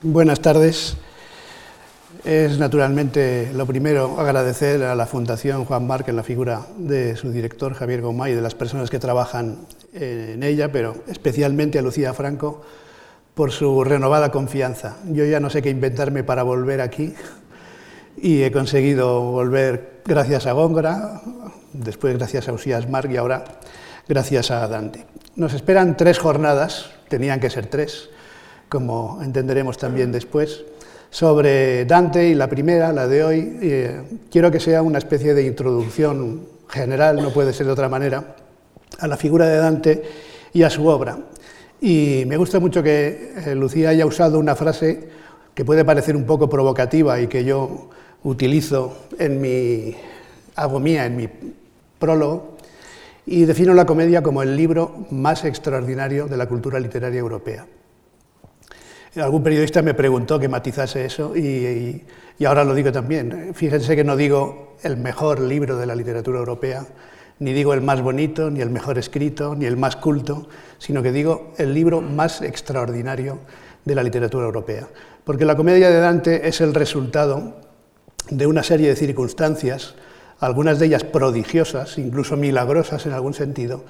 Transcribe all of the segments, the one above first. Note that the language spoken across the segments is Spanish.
Buenas tardes. Es naturalmente lo primero agradecer a la Fundación Juan Marc en la figura de su director Javier Gómez y de las personas que trabajan en ella, pero especialmente a Lucía Franco por su renovada confianza. Yo ya no sé qué inventarme para volver aquí y he conseguido volver gracias a Góngora, después gracias a Usías Marc y ahora gracias a Dante. Nos esperan tres jornadas, tenían que ser tres, como entenderemos también después, sobre Dante y la primera, la de hoy, eh, quiero que sea una especie de introducción general, no puede ser de otra manera, a la figura de Dante y a su obra. Y me gusta mucho que eh, Lucía haya usado una frase que puede parecer un poco provocativa y que yo utilizo en mi, hago mía en mi prólogo, y defino la comedia como el libro más extraordinario de la cultura literaria europea. Algún periodista me preguntó que matizase eso y, ahora lo digo también. Fíjense que no digo el mejor libro de la literatura europea, ni digo el más bonito, ni el mejor escrito, ni el más culto, sino que digo el libro más extraordinario de la literatura europea. Porque la comedia de Dante es el resultado de una serie de circunstancias, algunas de ellas prodigiosas, incluso milagrosas en algún sentido,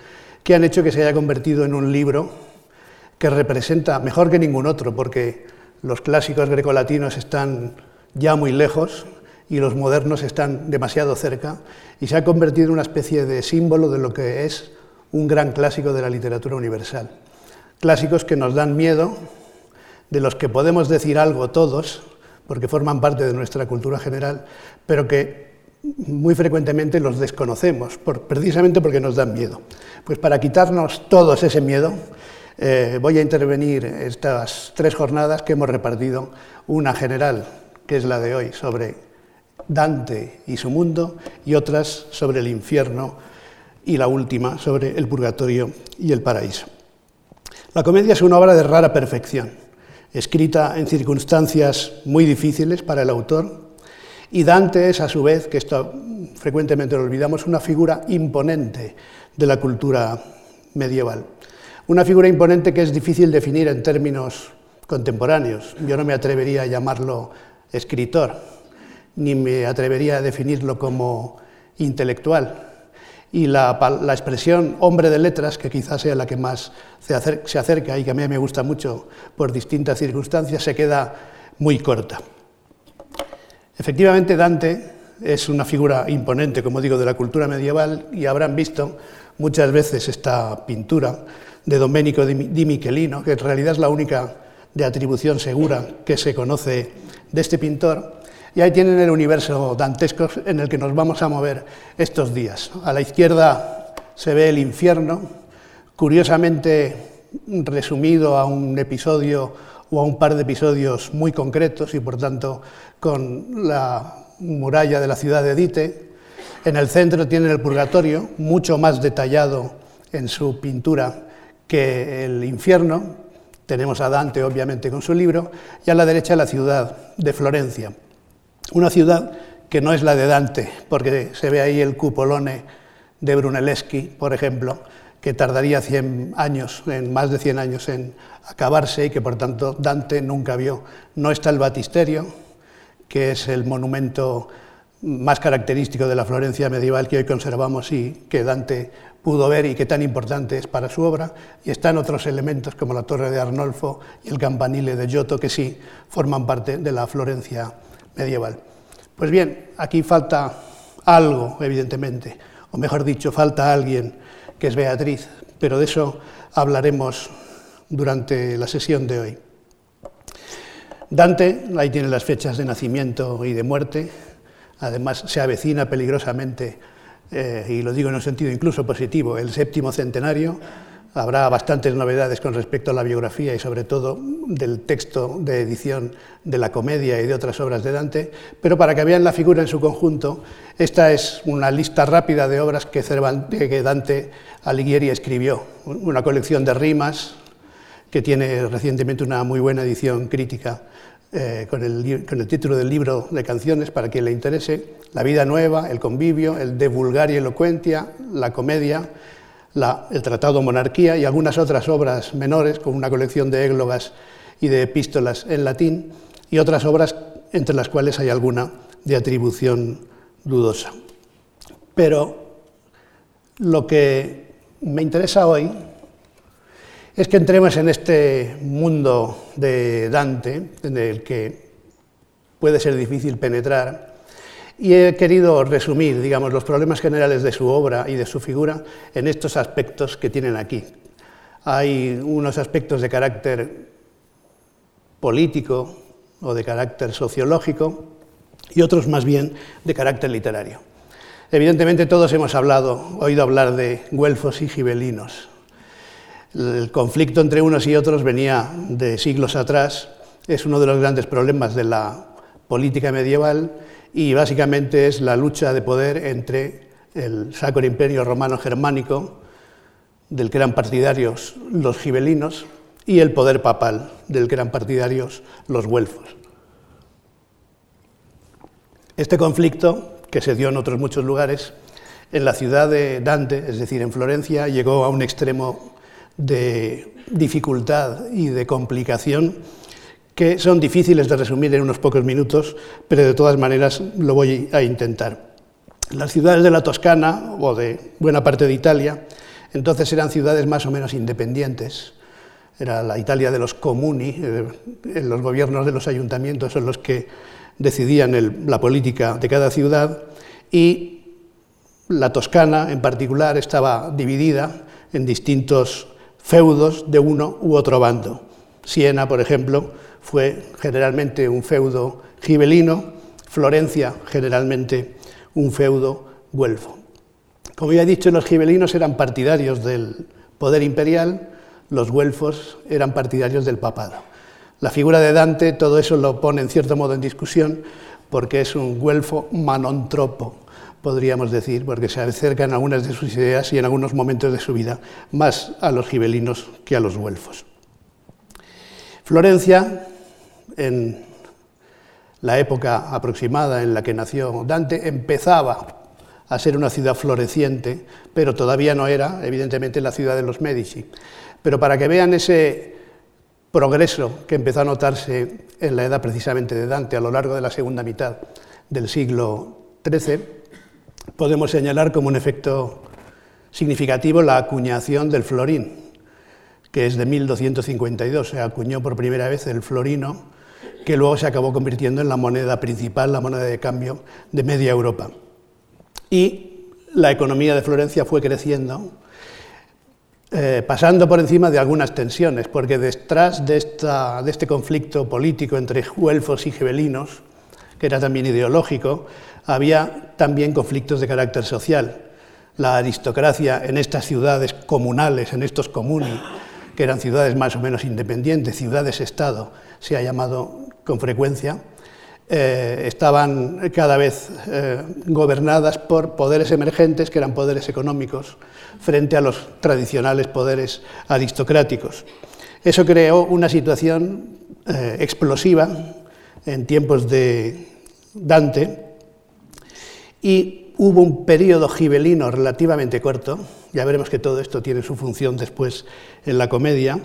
que han hecho que se haya convertido en un libro que representa mejor que ningún otro, porque los clásicos grecolatinos están ya muy lejos y los modernos están demasiado cerca, y se ha convertido en una especie de símbolo de lo que es un gran clásico de la literatura universal. Clásicos que nos dan miedo, de los que podemos decir algo todos, porque forman parte de nuestra cultura general, pero que muy frecuentemente los desconocemos, precisamente porque nos dan miedo. Pues para quitarnos todos ese miedo, eh, voy a intervenir estas tres jornadas que hemos repartido, una general, que es la de hoy, sobre Dante y su mundo, y otras sobre el infierno, y la última sobre el purgatorio y el paraíso. La comedia es una obra de rara perfección, escrita en circunstancias muy difíciles para el autor, y Dante es, a su vez, que esto frecuentemente lo olvidamos, una figura imponente de la cultura medieval. Una figura imponente que es difícil definir en términos contemporáneos. Yo no me atrevería a llamarlo escritor, ni me atrevería a definirlo como intelectual. Y la, expresión hombre de letras, que quizás sea la que más se, acerca y que a mí me gusta mucho por distintas circunstancias, se queda muy corta. Efectivamente, Dante es una figura imponente, como digo, de la cultura medieval y habrán visto muchas veces esta pintura de Domenico di Michelino, que en realidad es la única de atribución segura que se conoce de este pintor. Y ahí tienen el universo dantesco en el que nos vamos a mover estos días. A la izquierda se ve el infierno, curiosamente resumido a un episodio o a un par de episodios muy concretos y por tanto con la muralla de la ciudad de Dite. En el centro tienen el purgatorio, mucho más detallado en su pintura que el infierno, tenemos a Dante obviamente con su libro, y a la derecha la ciudad de Florencia. Una ciudad que no es la de Dante, porque se ve ahí el cupolone de Brunelleschi, por ejemplo, que tardaría 100 años, en más de 100 años en acabarse y que por tanto Dante nunca vio. No está el batisterio, que es el monumento más característico de la Florencia medieval que hoy conservamos y que Dante pudo ver y que tan importante es para su obra, y están otros elementos como la torre de Arnolfo y el campanile de Giotto que sí forman parte de la Florencia medieval. Pues bien, aquí falta algo, evidentemente, o mejor dicho, falta alguien que es Beatriz, pero de eso hablaremos durante la sesión de hoy. Dante, ahí tiene las fechas de nacimiento y de muerte, además se avecina peligrosamente eh, y lo digo en un sentido incluso positivo, el séptimo centenario. Habrá bastantes novedades con respecto a la biografía y sobre todo del texto de edición de la comedia y de otras obras de Dante, pero para que vean la figura en su conjunto, esta es una lista rápida de obras que, que Dante Alighieri escribió, una colección de rimas que tiene recientemente una muy buena edición crítica eh, con, el, título del libro de canciones para quien le interese, La vida nueva, El convivio, el de vulgar y elocuentia, La comedia, el Tratado Monarquía y algunas otras obras menores, con una colección de églogas y de epístolas en latín, y otras obras entre las cuales hay alguna de atribución dudosa. Pero lo que me interesa hoy es que entremos en este mundo de Dante, en el que puede ser difícil penetrar, y he querido resumir, digamos, los problemas generales de su obra y de su figura en estos aspectos que tienen aquí. Hay unos aspectos de carácter político o de carácter sociológico y otros más bien de carácter literario. Evidentemente todos hemos hablado, oído hablar de güelfos y gibelinos. El conflicto entre unos y otros venía de siglos atrás, es uno de los grandes problemas de la política medieval y básicamente es la lucha de poder entre el Sacro Imperio Romano Germánico, del que eran partidarios los gibelinos, y el poder papal, del que eran partidarios los güelfos. Este conflicto que se dio en otros muchos lugares, en la ciudad de Dante, es decir, en Florencia, llegó a un extremo de dificultad y de complicación que son difíciles de resumir en unos pocos minutos, pero de todas maneras lo voy a intentar. Las ciudades de la Toscana o de buena parte de Italia entonces eran ciudades más o menos independientes. Era la Italia de los comuni, eh, los gobiernos de los ayuntamientos son los que decidían la política de cada ciudad y la Toscana en particular estaba dividida en distintos feudos de uno u otro bando. Siena, por ejemplo, fue generalmente un feudo gibelino, Florencia generalmente un feudo guelfo. Como ya he dicho, los gibelinos eran partidarios del poder imperial, los güelfos eran partidarios del papado. La figura de Dante todo eso lo pone en cierto modo en discusión porque es un güelfo manontropo, podríamos decir, porque se acerca en algunas de sus ideas y en algunos momentos de su vida más a los gibelinos que a los güelfos. Florencia, en la época aproximada en la que nació Dante, empezaba a ser una ciudad floreciente, pero todavía no era, evidentemente, la ciudad de los Medici. Pero para que vean ese progreso que empezó a notarse en la edad precisamente de Dante a lo largo de la segunda mitad del siglo XIII, podemos señalar como un efecto significativo la acuñación del florín, que es de 1252. Se acuñó por primera vez el florino, que luego se acabó convirtiendo en la moneda principal, la moneda de cambio de media Europa. Y la economía de Florencia fue creciendo eh, pasando por encima de algunas tensiones, porque detrás de, este conflicto político entre güelfos y gibelinos, que era también ideológico, había también conflictos de carácter social. La aristocracia en estas ciudades comunales, en estos comuni, que eran ciudades más o menos independientes, ciudades-estado, se ha llamado con frecuencia, eh, estaban cada vez eh, gobernadas por poderes emergentes, que eran poderes económicos, frente a los tradicionales poderes aristocráticos. Eso creó una situación eh, explosiva en tiempos de Dante y hubo un periodo gibelino relativamente corto, ya veremos que todo esto tiene su función después en la comedia,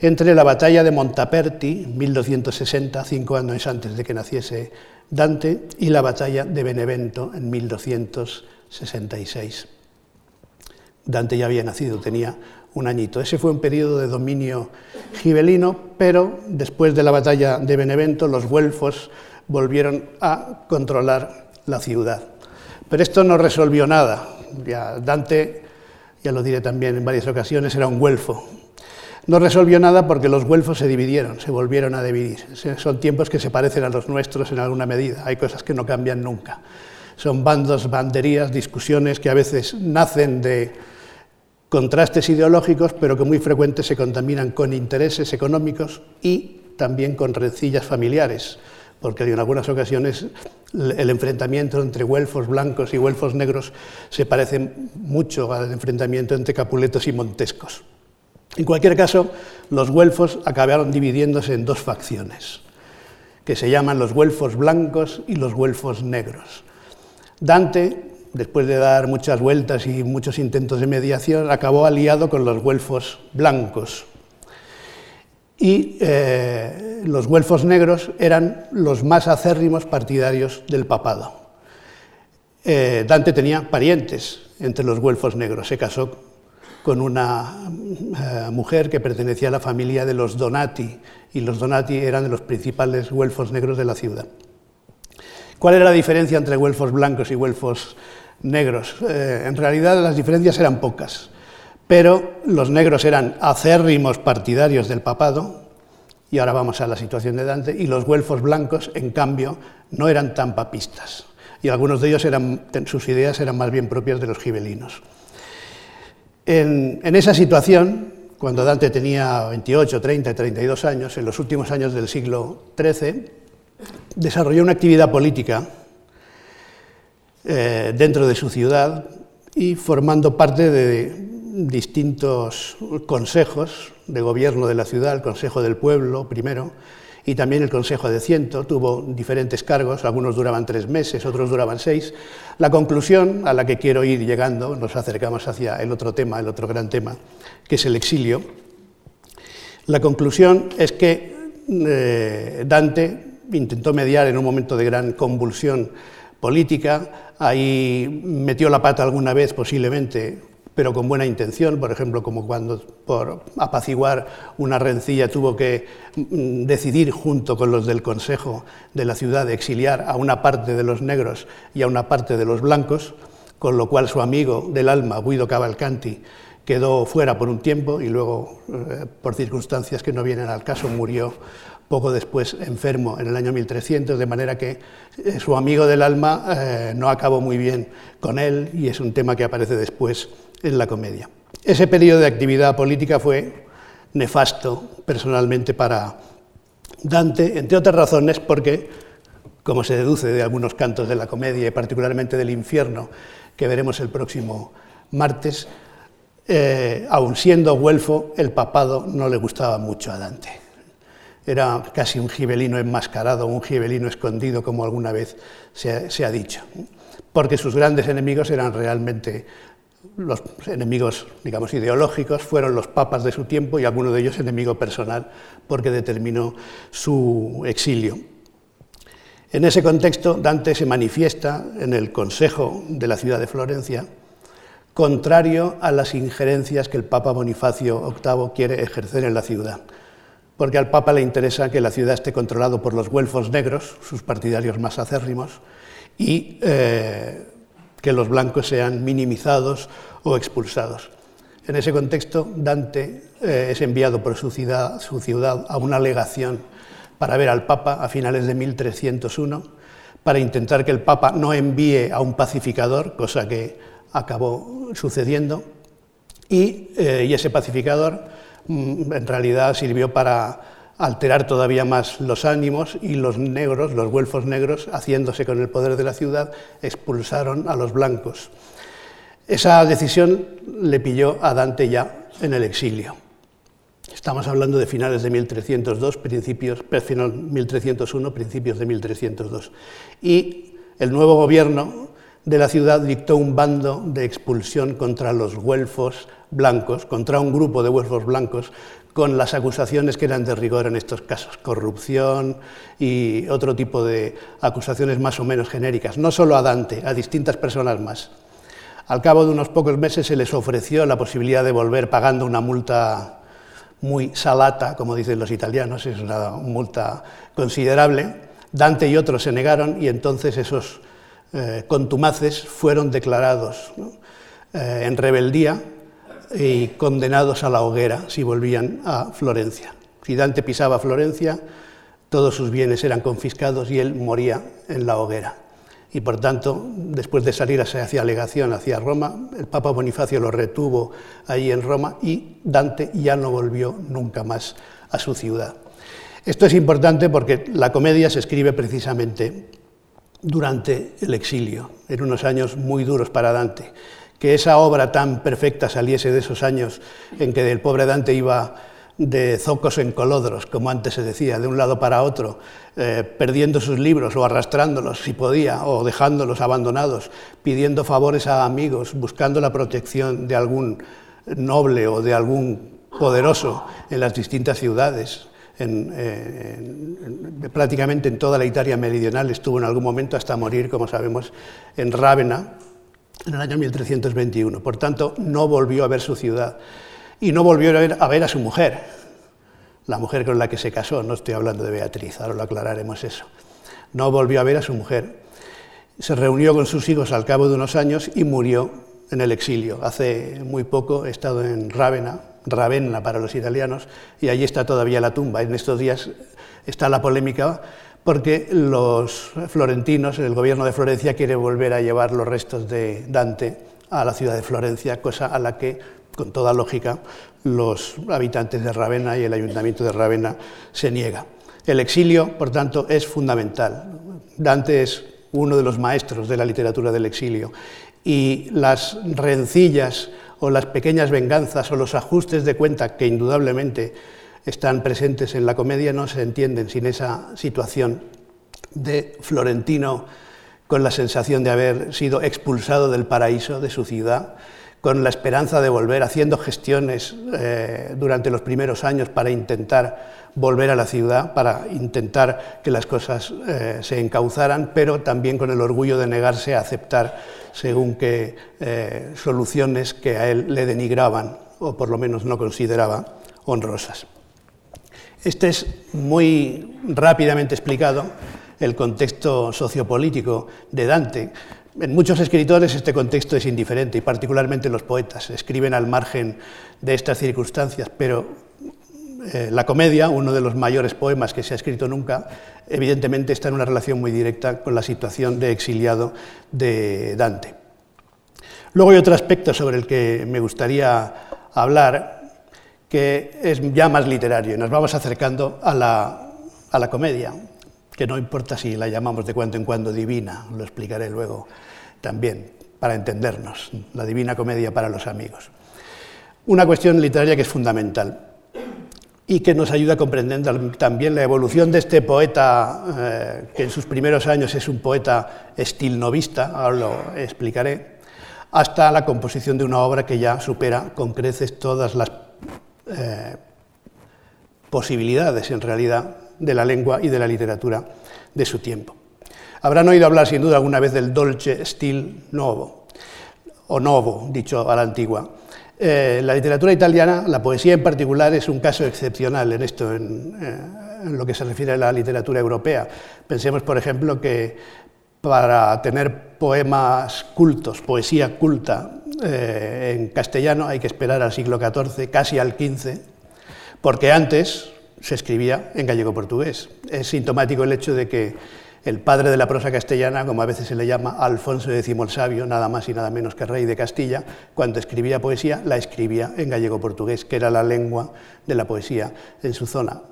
entre la batalla de Montaperti, 1260, cinco años antes de que naciese Dante, y la batalla de Benevento en 1266. Dante ya había nacido, tenía un añito. Ese fue un periodo de dominio gibelino, pero después de la batalla de Benevento los güelfos volvieron a controlar la ciudad. Pero esto no resolvió nada. Ya Dante, ya lo diré también en varias ocasiones, era un güelfo, no resolvió nada porque los güelfos se dividieron, se volvieron a dividir. Son tiempos que se parecen a los nuestros en alguna medida. Hay cosas que no cambian nunca. Son bandos, banderías, discusiones que a veces nacen de contrastes ideológicos, pero que muy frecuentes se contaminan con intereses económicos y también con rencillas familiares, porque en algunas ocasiones el enfrentamiento entre güelfos blancos y güelfos negros se parece mucho al enfrentamiento entre capuletos y montescos. En cualquier caso, los güelfos acabaron dividiéndose en dos facciones, que se llaman los güelfos blancos y los güelfos negros. Dante, después de dar muchas vueltas y muchos intentos de mediación, acabó aliado con los güelfos blancos. Y los güelfos negros eran los más acérrimos partidarios del papado. Dante tenía parientes entre los güelfos negros, se casó con una mujer que pertenecía a la familia de los Donati, y los Donati eran de los principales güelfos negros de la ciudad. ¿Cuál era la diferencia entre güelfos blancos y güelfos negros? Eh, en realidad las diferencias eran pocas, pero los negros eran acérrimos partidarios del papado, y ahora vamos a la situación de Dante, y los güelfos blancos, en cambio, no eran tan papistas, y algunos de ellos eran, sus ideas eran más bien propias de los gibelinos. En, esa situación, cuando Dante tenía 28, 30, 32 años, en los últimos años del siglo XIII, desarrolló una actividad política eh, dentro de su ciudad y formando parte de distintos consejos de gobierno de la ciudad, el Consejo del Pueblo primero, y también el Consejo de Ciento. Tuvo diferentes cargos, algunos duraban tres meses, otros duraban seis. La conclusión a la que quiero ir llegando, nos acercamos hacia el otro tema, el otro gran tema, que es el exilio. La conclusión es que eh, Dante intentó mediar en un momento de gran convulsión política, ahí metió la pata alguna vez posiblemente, pero con buena intención, por ejemplo, como cuando por apaciguar una rencilla tuvo que mm, decidir junto con los del Consejo de la ciudad de exiliar a una parte de los negros y a una parte de los blancos, con lo cual su amigo del alma, Guido Cavalcanti, quedó fuera por un tiempo y luego, eh, por circunstancias que no vienen al caso, murió poco después enfermo en el año 1300, de manera que eh, su amigo del alma eh, no acabó muy bien con él y es un tema que aparece después en la comedia. Ese periodo de actividad política fue nefasto personalmente para Dante, entre otras razones porque, como se deduce de algunos cantos de la comedia y particularmente del infierno que veremos el próximo martes, eh, aun siendo güelfo, el papado no le gustaba mucho a Dante era casi un gibelino enmascarado, un gibelino escondido, como alguna vez se ha, dicho, porque sus grandes enemigos eran realmente los enemigos, digamos, ideológicos, fueron los papas de su tiempo y alguno de ellos enemigo personal, porque determinó su exilio. En ese contexto, Dante se manifiesta en el Consejo de la ciudad de Florencia, contrario a las injerencias que el Papa Bonifacio VIII quiere ejercer en la ciudad porque al Papa le interesa que la ciudad esté controlada por los güelfos negros, sus partidarios más acérrimos, y eh, que los blancos sean minimizados o expulsados. En ese contexto, Dante eh, es enviado por su ciudad, a una legación para ver al Papa a finales de 1301, para intentar que el Papa no envíe a un pacificador, cosa que acabó sucediendo, y, eh, ese pacificador Mm, en realidad sirvió para alterar todavía más los ánimos y los negros, los güelfos negros, haciéndose con el poder de la ciudad, expulsaron a los blancos. Esa decisión le pilló a Dante ya en el exilio. Estamos hablando de finales de 1302, principios, 1301, principios de 1302. Y el nuevo gobierno de la ciudad dictó un bando de expulsión contra los güelfos blancos, contra un grupo de güelfos blancos, con las acusaciones que eran de rigor en estos casos, corrupción y otro tipo de acusaciones más o menos genéricas, no solo a Dante, a distintas personas más. Al cabo de unos pocos meses se les ofreció la posibilidad de volver pagando una multa muy salata, como dicen los italianos, es una multa considerable. Dante y otros se negaron y entonces esos eh, contumaces fueron declarados eh, en rebeldía y condenados a la hoguera si volvían a Florencia. Si Dante pisaba Florencia, todos sus bienes eran confiscados y él moría en la hoguera. Y por tanto, después de salir hacia legación hacia Roma, el Papa Bonifacio lo retuvo allí en Roma y Dante ya no volvió nunca más a su ciudad. Esto es importante porque la comedia se escribe precisamente durante el exilio, en unos años muy duros para Dante. Que esa obra tan perfecta saliese de esos años en que el pobre Dante iba de zocos en colodros, como antes se decía, de un lado para otro, eh, perdiendo sus libros o arrastrándolos si podía, o dejándolos abandonados, pidiendo favores a amigos, buscando la protección de algún noble o de algún poderoso en las distintas ciudades, prácticamente en toda la Italia meridional, estuvo en algún momento hasta morir, como sabemos, en Rávena en el año 1321. Por tanto, no volvió a ver su ciudad y no volvió a ver a, su mujer, la mujer con la que se casó, no estoy hablando de Beatriz, ahora lo aclararemos eso. No volvió a ver a su mujer. Se reunió con sus hijos al cabo de unos años y murió en el exilio. Hace muy poco he estado en Rávena, Ravenna para los italianos, y allí está todavía la tumba. En estos días está la polémica porque los florentinos, el gobierno de Florencia quiere volver a llevar los restos de Dante a la ciudad de Florencia, cosa a la que, con toda lógica, los habitantes de Ravenna y el ayuntamiento de Ravenna se niega. El exilio, por tanto, es fundamental. Dante es uno de los maestros de la literatura del exilio y las rencillas o las pequeñas venganzas o los ajustes de cuenta que indudablemente están presentes en la comedia no se entienden sin esa situación de Florentino con la sensación de haber sido expulsado del paraíso de su ciudad, con la esperanza de volver, haciendo gestiones eh, durante los primeros años para intentar volver a la ciudad, para intentar que las cosas eh, se encauzaran, pero también con el orgullo de negarse a aceptar según qué eh, soluciones que a él le denigraban o por lo menos no consideraba honrosas. Este es muy rápidamente explicado el contexto sociopolítico de Dante. En muchos escritores este contexto es indiferente y particularmente los poetas escriben al margen de estas circunstancias, pero eh, la comedia, uno de los mayores poemas que se ha escrito nunca, evidentemente está en una relación muy directa con la situación de exiliado de Dante. Luego hay otro aspecto sobre el que me gustaría hablar, que es ya más literario, y nos vamos acercando a la, a la comedia, que no importa si la llamamos de cuando en cuando divina, lo explicaré luego también, para entendernos, la divina comedia para los amigos. Una cuestión literaria que es fundamental y que nos ayuda a comprender también la evolución de este poeta, eh, que en sus primeros años es un poeta estilnovista, ahora lo explicaré, hasta la composición de una obra que ya supera con creces todas las eh, posibilidades, en realidad, de la lengua y de la literatura de su tiempo. Habrán oído hablar, sin duda, alguna vez del dolce stil novo, o novo, dicho a la antigua eh, la literatura italiana, la poesía en particular, es un caso excepcional en esto, en, eh, lo que se refiere a la literatura europea. Pensemos, por ejemplo, que para tener poemas cultos, poesía culta eh, en castellano hay que esperar al siglo XIV, casi al XV, porque antes se escribía en gallego-portugués. Es sintomático el hecho de que el padre de la prosa castellana, como a veces se le llama, Alfonso X el Sabio, nada más y nada menos que rey de Castilla, cuando escribía poesía, la escribía en gallego-portugués, que era la lengua de la poesía en su zona.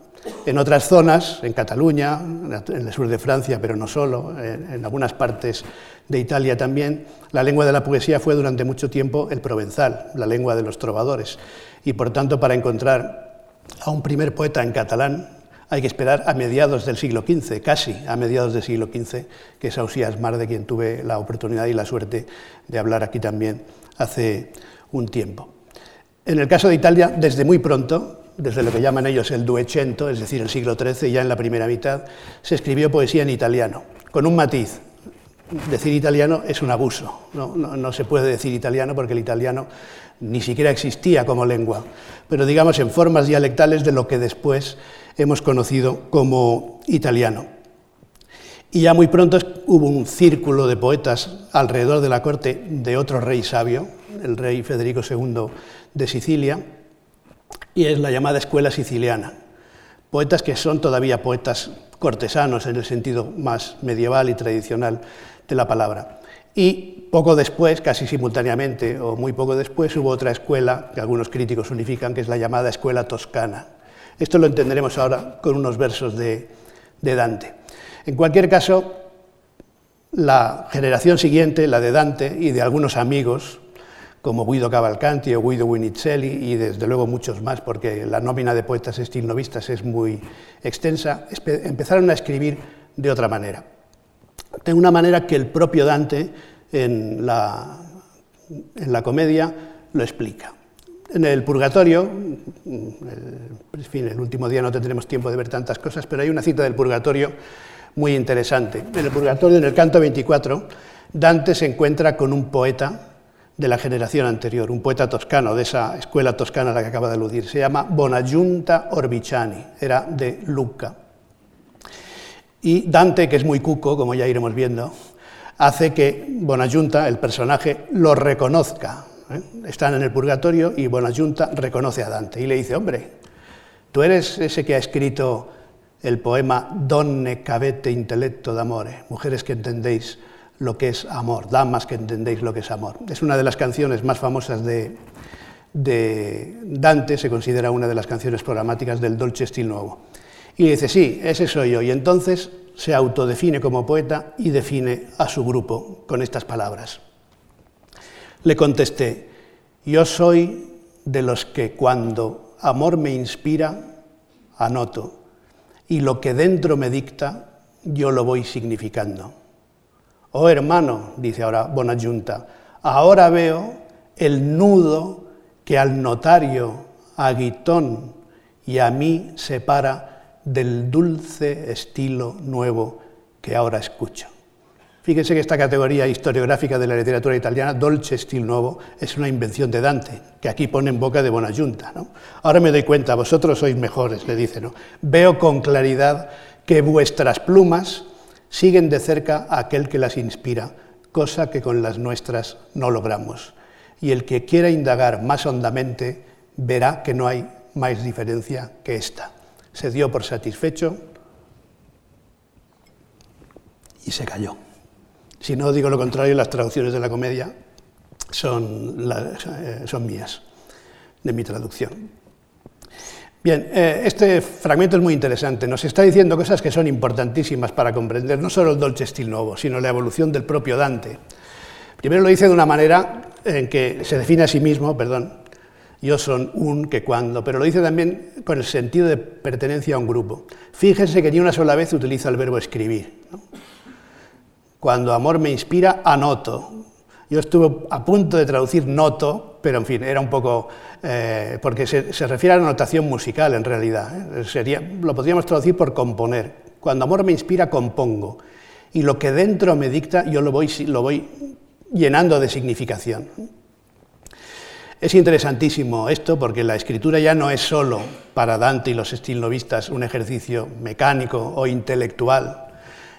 En otras zonas, en Cataluña, en el sur de Francia, pero no solo, en, algunas partes de Italia también, la lengua de la poesía fue durante mucho tiempo el provenzal, la lengua de los trovadores. Y por tanto, para encontrar a un primer poeta en catalán, hay que esperar a mediados del siglo XV, casi a mediados del siglo XV, que es Ausías Mar, de quien tuve la oportunidad y la suerte de hablar aquí también hace un tiempo. En el caso de Italia, desde muy pronto, desde lo que llaman ellos el Duecento, es decir, el siglo XIII, ya en la primera mitad, se escribió poesía en italiano, con un matiz. Decir italiano es un abuso, no, no se puede decir italiano porque el italiano ni siquiera existía como lengua, pero digamos en formas dialectales de lo que después hemos conocido como italiano. Y ya muy pronto hubo un círculo de poetas alrededor de la corte de otro rey sabio, el rey Federico II de Sicilia, y es la llamada escuela siciliana. Poetas que son todavía poetas cortesanos en el sentido más medieval y tradicional la palabra. Y poco después, casi simultáneamente o muy poco después, hubo otra escuela que algunos críticos unifican, que es la llamada escuela toscana, esto lo entenderemos ahora con unos versos de, Dante. En cualquier caso, la generación siguiente, la de Dante y de algunos amigos, como Guido Cavalcanti o Guido Winicelli y desde luego muchos más, porque la nómina de poetas estilnovistas es muy extensa, empezaron a escribir de otra manera. De una manera que el propio Dante en la, en la comedia lo explica. En el Purgatorio, en fin, el último día no tendremos tiempo de ver tantas cosas, pero hay una cita del Purgatorio muy interesante. En el Purgatorio, en el canto 24, Dante se encuentra con un poeta de la generación anterior, un poeta toscano, de esa escuela toscana a la que acaba de aludir. Se llama Bonagiunta Orbiciani, era de Lucca. Y Dante, que es muy cuco, como ya iremos viendo, hace que Bonagiunta, el personaje, lo reconozca. ¿eh? Están en el purgatorio y Bonagiunta reconoce a Dante y le dice, hombre, tú eres ese que ha escrito el poema Donne cavete intellecto d'amore, mujeres que entendéis lo que es amor, damas que entendéis lo que es amor. Es una de las canciones más famosas de, Dante, se considera una de las canciones programáticas del Dolce Stil Nuevo. Y dice, sí, ese soy yo. Y entonces se autodefine como poeta y define a su grupo con estas palabras. Le contesté, yo soy de los que cuando amor me inspira, anoto, y lo que dentro me dicta, yo lo voy significando. Oh hermano, dice ahora Bonayunta, ahora veo el nudo que al notario, a Guitón y a mí separa del dulce estilo nuevo que ahora escucho. Fíjense que esta categoría historiográfica de la literatura italiana, dolce estilo nuevo, es una invención de Dante, que aquí pone en boca de Bonayunta. ¿no? Ahora me doy cuenta, vosotros sois mejores, le dice. ¿no? Veo con claridad que vuestras plumas siguen de cerca a aquel que las inspira, cosa que con las nuestras no logramos. Y el que quiera indagar más hondamente verá que no hay más diferencia que esta. Se dio por satisfecho y se calló. Si no digo lo contrario, las traducciones de la comedia son, eh, son mías, de mi traducción. Bien, eh, este fragmento es muy interesante. Nos está diciendo cosas que son importantísimas para comprender no solo el Dolce Stil Nuevo, sino la evolución del propio Dante. Primero lo dice de una manera en que se define a sí mismo, perdón, yo son un que cuando, pero lo dice también con el sentido de pertenencia a un grupo. Fíjense que ni una sola vez utiliza el verbo escribir. Cuando amor me inspira, anoto. Yo estuve a punto de traducir noto, pero en fin, era un poco eh, porque se, refiere a la notación musical en realidad. ¿eh? Lo podríamos traducir por componer. Cuando amor me inspira, compongo. Y lo que dentro me dicta, yo lo voy llenando de significación. Es interesantísimo esto porque la escritura ya no es solo para Dante y los estilnovistas un ejercicio mecánico o intelectual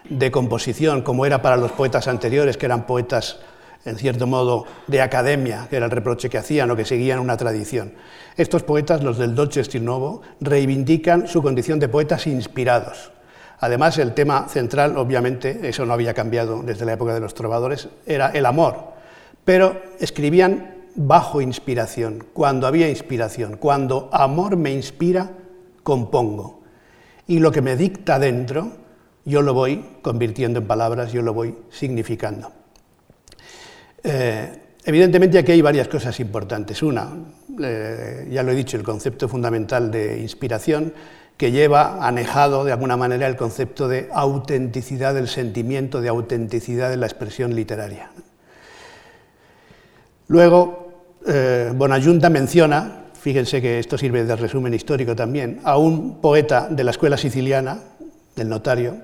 de composición, como era para los poetas anteriores, que eran poetas en cierto modo, de academia, que era el reproche que hacían o que seguían una tradición. Estos poetas, los del Dolce Stil Nuovo, reivindican su condición de poetas inspirados. Además, el tema central, obviamente, eso no había cambiado desde la época de los trovadores, era el amor, pero escribían bajo inspiración, cuando había inspiración, cuando amor me inspira, compongo. Y lo que me dicta dentro, yo lo voy convirtiendo en palabras, yo lo voy significando. Eh, evidentemente aquí hay varias cosas importantes. Una, eh, ya lo he dicho, el concepto fundamental de inspiración, que lleva anejado de alguna manera el concepto de autenticidad del sentimiento, de autenticidad de la expresión literaria. Luego, eh, Bonayunta menciona, fíjense que esto sirve de resumen histórico también, a un poeta de la escuela siciliana, del notario,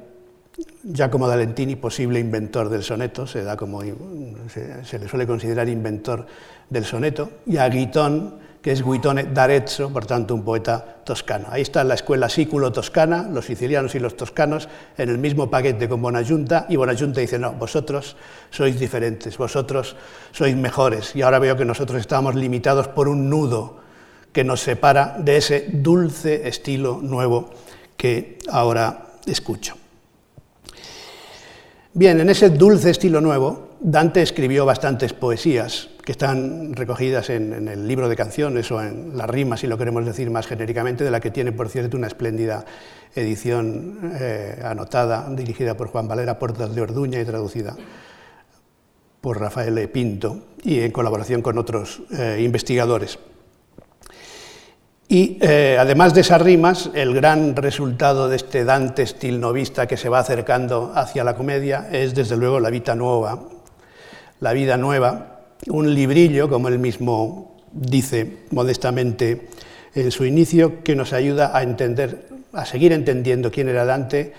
Giacomo D'Alentini, posible inventor del soneto, se, da como, se, le suele considerar inventor del soneto, y a Guitón, que es Guitone d'Arezzo, por tanto un poeta toscano. Ahí está la escuela sículo-toscana, los sicilianos y los toscanos, en el mismo paquete con Bonayunta, y Bonayunta dice, no, vosotros sois diferentes, vosotros sois mejores, y ahora veo que nosotros estamos limitados por un nudo que nos separa de ese dulce estilo nuevo que ahora escucho. Bien, en ese dulce estilo nuevo, Dante escribió bastantes poesías que están recogidas en, el libro de canciones o en las rimas, si lo queremos decir más genéricamente, de la que tiene, por cierto, una espléndida edición eh, anotada, dirigida por Juan Valera Portas de Orduña y traducida por Rafael e. Pinto y en colaboración con otros eh, investigadores. Y eh, además de esas rimas, el gran resultado de este Dante stilnovista que se va acercando hacia la comedia es desde luego la vida nueva. La vida nueva, un librillo, como él mismo dice modestamente en su inicio, que nos ayuda a entender, a seguir entendiendo quién era Dante,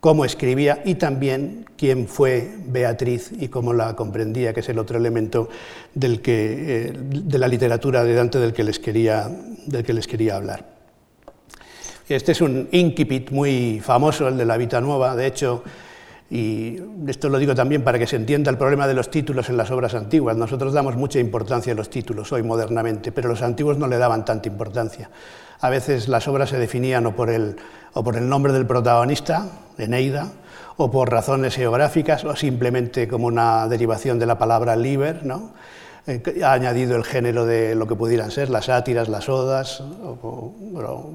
cómo escribía y también quién fue Beatriz y cómo la comprendía, que es el otro elemento del que, eh, de la literatura de Dante del que les quería, del que les quería hablar. Este es un incipit muy famoso, el de la Vita Nueva, de hecho, y esto lo digo también para que se entienda el problema de los títulos en las obras antiguas. Nosotros damos mucha importancia a los títulos hoy modernamente, pero los antiguos no le daban tanta importancia. A veces las obras se definían o por el, o por el nombre del protagonista, Eneida, o por razones geográficas, o simplemente como una derivación de la palabra liber, ¿no? Eh, ha añadido el género de lo que pudieran ser, las sátiras, las odas, o,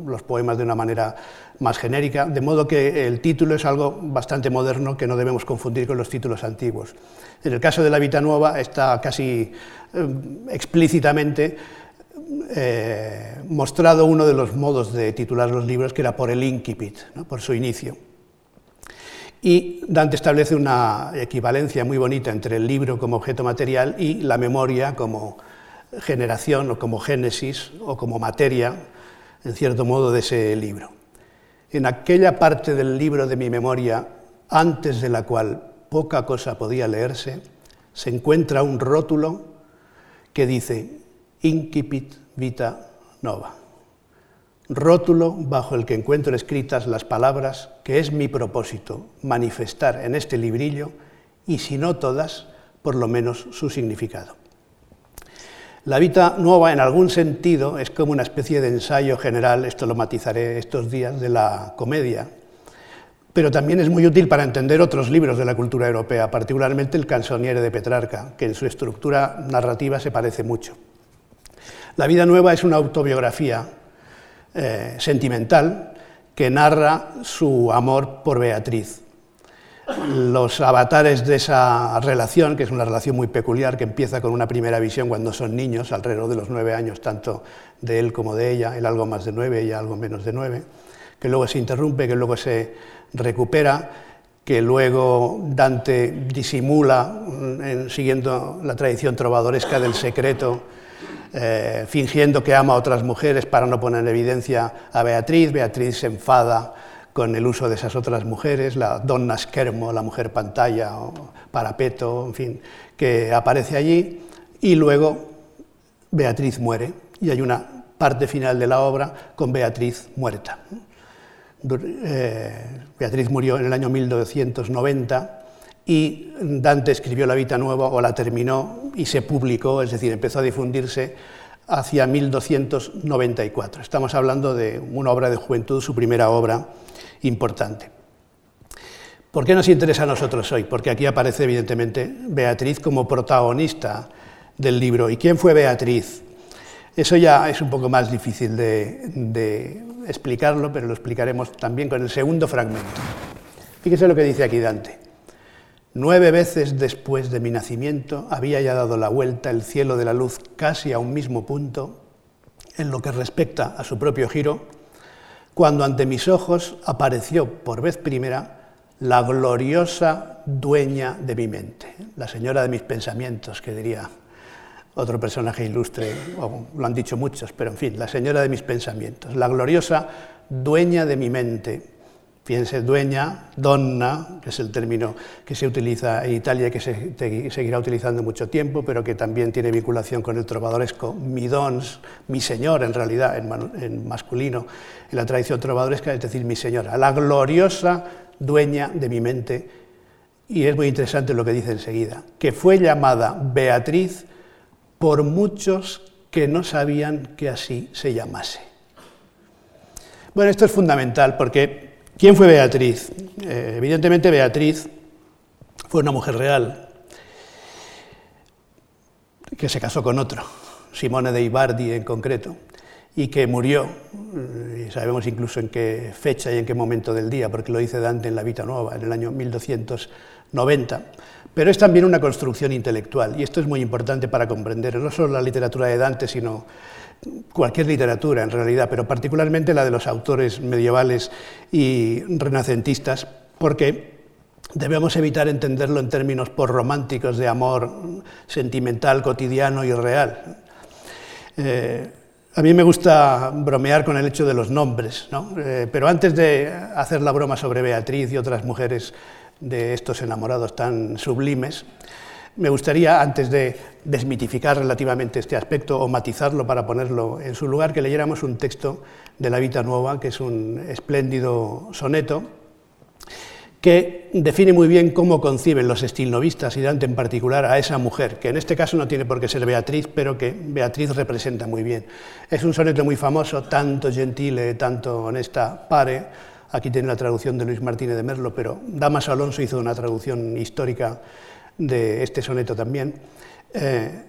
los poemas de una manera más genérica, de modo que el título es algo bastante moderno que no debemos confundir con los títulos antiguos. En el caso de la Vita Nueva está casi eh, explícitamente eh, mostrado uno de los modos de titular los libros, que era por el incipit, por su inicio. Y Dante establece una equivalencia muy bonita entre el libro como objeto material y la memoria como generación o como génesis o como materia, en cierto modo, de ese libro. En aquella parte del libro de mi memoria, antes de la cual poca cosa podía leerse, se encuentra un rótulo que dice Incipit Vita Nova rótulo bajo el que encuentro escritas las palabras que es mi propósito manifestar en este librillo y si no todas, por lo menos su significado. La vida nueva en algún sentido es como una especie de ensayo general, esto lo matizaré estos días, de la comedia, pero también es muy útil para entender otros libros de la cultura europea, particularmente el Canzoniere de Petrarca, que en su estructura narrativa se parece mucho. La vida nueva es una autobiografía eh, sentimental que narra su amor por Beatriz. Los avatares de esa relación, que es una relación muy peculiar, que empieza con una primera visión cuando son niños, alrededor de los nueve años, tanto de él como de ella, él algo más de nueve, ella algo menos de nueve, que luego se interrumpe, que luego se recupera, que luego Dante disimula, mm, siguiendo la tradición trovadoresca del secreto, eh, fingiendo que ama a otras mujeres para no poner en evidencia a Beatriz. Beatriz se enfada con el uso de esas otras mujeres, la donna schermo, la mujer pantalla o parapeto, en fin, que aparece allí. Y luego Beatriz muere y hay una parte final de la obra con Beatriz muerta. Eh, Beatriz murió en el año 1290 y Dante escribió la Vita Nueva o la terminó y se publicó, es decir, empezó a difundirse hacia 1294. Estamos hablando de una obra de juventud, su primera obra importante. ¿Por qué nos interesa a nosotros hoy? Porque aquí aparece evidentemente Beatriz como protagonista del libro. ¿Y quién fue Beatriz? Eso ya es un poco más difícil de, explicarlo, pero lo explicaremos también con el segundo fragmento. Fíjese lo que dice aquí Dante. Nueve veces después de mi nacimiento había ya dado la vuelta el cielo de la luz casi a un mismo punto en lo que respecta a su propio giro, cuando ante mis ojos apareció por vez primera la gloriosa dueña de mi mente, la señora de mis pensamientos, que diría otro personaje ilustre, lo han dicho muchos, pero en fin, la señora de mis pensamientos, la gloriosa dueña de mi mente, Fíjense, dueña, donna, que es el término que se utiliza en Italia y que se seguirá utilizando mucho tiempo, pero que también tiene vinculación con el trovadoresco, mi dons, mi señor en realidad, en, masculino, en la tradición trovadoresca, es decir, mi señora, la gloriosa dueña de mi mente. Y es muy interesante lo que dice enseguida, que fue llamada Beatriz por muchos que no sabían que así se llamase. Bueno, esto es fundamental porque ¿Quién fue Beatriz? Eh, evidentemente Beatriz fue una mujer real que se casó con otro, Simone de Ibardi en concreto, y que murió, eh, y sabemos incluso en qué fecha y en qué momento del día, porque lo dice Dante en la Vita Nueva, en el año 1290. Pero es también una construcción intelectual, y esto es muy importante para comprender no solo la literatura de Dante, sino cualquier literatura en realidad, pero particularmente la de los autores medievales y renacentistas, porque debemos evitar entenderlo en términos por románticos de amor sentimental, cotidiano y real. Eh, a mí me gusta bromear con el hecho de los nombres, eh, pero antes de hacer la broma sobre Beatriz y otras mujeres de estos enamorados tan sublimes, me gustaría, antes de desmitificar relativamente este aspecto o matizarlo para ponerlo en su lugar, que leyéramos un texto de la Vita Nueva, que es un espléndido soneto que define muy bien cómo conciben los estilnovistas y Dante en particular a esa mujer, que en este caso no tiene por qué ser Beatriz, pero que Beatriz representa muy bien. Es un soneto muy famoso, tanto gentile, tanto honesta, pare. Aquí tiene la traducción de Luis Martínez de Merlo, pero Damaso Alonso hizo una traducción histórica de este soneto también. Eh,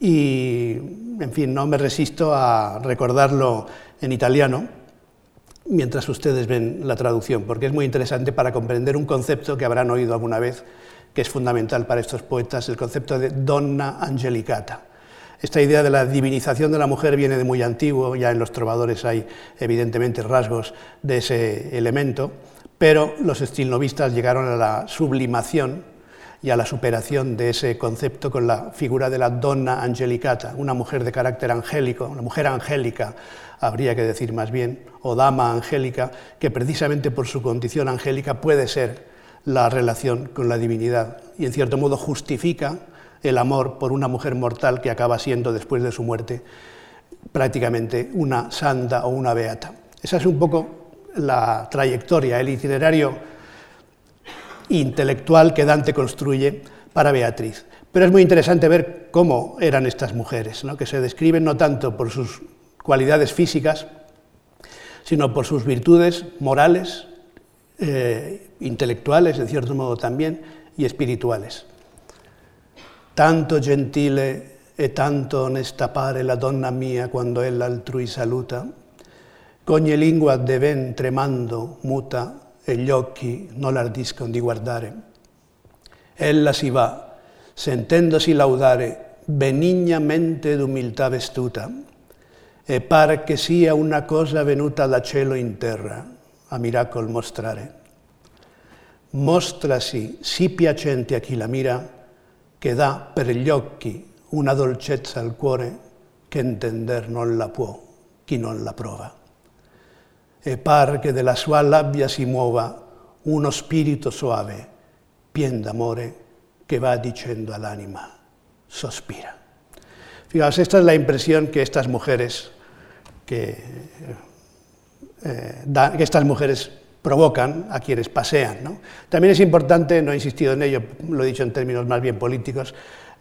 y, en fin, no me resisto a recordarlo en italiano, mientras ustedes ven la traducción, porque es muy interesante para comprender un concepto que habrán oído alguna vez, que es fundamental para estos poetas, el concepto de donna angelicata. Esta idea de la divinización de la mujer viene de muy antiguo, ya en los trovadores hay evidentemente rasgos de ese elemento, pero los estilnovistas llegaron a la sublimación y a la superación de ese concepto con la figura de la donna angelicata, una mujer de carácter angélico, una mujer angélica, habría que decir más bien, o dama angélica, que precisamente por su condición angélica puede ser la relación con la divinidad y en cierto modo justifica el amor por una mujer mortal que acaba siendo después de su muerte prácticamente una santa o una beata. Esa es un poco la trayectoria, el itinerario intelectual que Dante construye para Beatriz. Pero es muy interesante ver cómo eran estas mujeres, que se describen no tanto por sus cualidades físicas, sino por sus virtudes morales, eh, intelectuales, en cierto modo también, y espirituales. Tanto gentile e tanto onesta pare la donna mia quando ella altrui saluta, Cogne lingua de ven tremando muta e gli occhi non l'ardiscono di guardare. Ella si va, sentendosi laudare, benignamente d'umiltà vestuta, e par che sia una cosa venuta da cielo in terra, a miracol mostrare. Mostrasi sì piacente a chi la mira, che dà per gli occhi una dolcezza al cuore che intender non la può chi non la prova e par che della sua labbia si muova uno spirito suave, pien d'amore, que va diciendo al ánima, sospira. Fijaos, esta es la impresión que estas mujeres, que, eh, que estas mujeres provocan a quienes pasean. ¿no? También es importante, no he insistido en ello, lo he dicho en términos más bien políticos,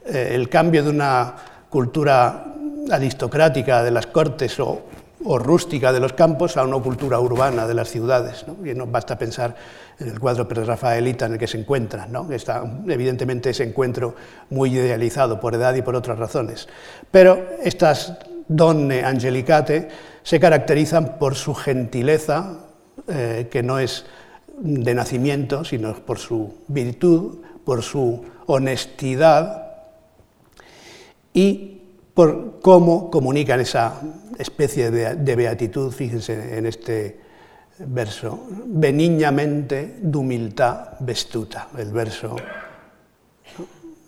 eh, el cambio de una cultura aristocrática de las cortes o o rústica de los campos a una cultura urbana de las ciudades. ¿no? Y basta pensar en el cuadro prerrafaelita en el que se encuentran, ¿no? está evidentemente ese encuentro muy idealizado por edad y por otras razones. Pero estas donne angelicate se caracterizan por su gentileza, eh, que no es de nacimiento, sino por su virtud, por su honestidad y por cómo comunican esa especie de beatitud, fíjense en este verso, benignamente de humildad vestuta, el verso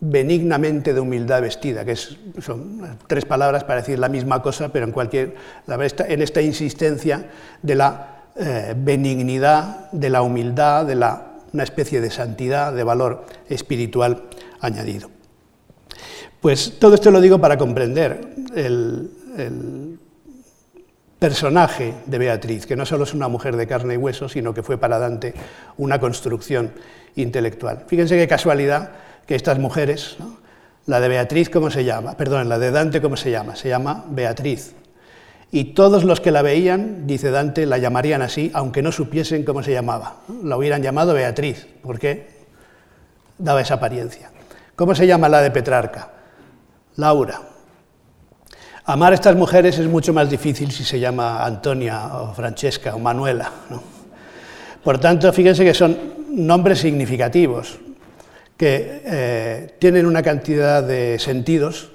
benignamente de humildad vestida, que son tres palabras para decir la misma cosa, pero en, cualquier, en esta insistencia de la eh, benignidad, de la humildad, de la, una especie de santidad, de valor espiritual añadido. Pues todo esto lo digo para comprender el, personaje de Beatriz, que no solo es una mujer de carne y hueso, sino que fue para Dante una construcción intelectual. Fíjense qué casualidad que estas mujeres, la de Beatriz, ¿cómo se llama? Perdón, la de Dante, ¿cómo se llama? Se llama Beatriz. Y todos los que la veían, dice Dante, la llamarían así, aunque no supiesen cómo se llamaba. La hubieran llamado Beatriz, porque daba esa apariencia. ¿Cómo se llama la de Petrarca? Laura. Amar a estas mujeres es mucho más difícil si se llama Antonia o Francesca o Manuela. Por tanto, fíjense que son nombres significativos, que eh, tienen una cantidad de sentidos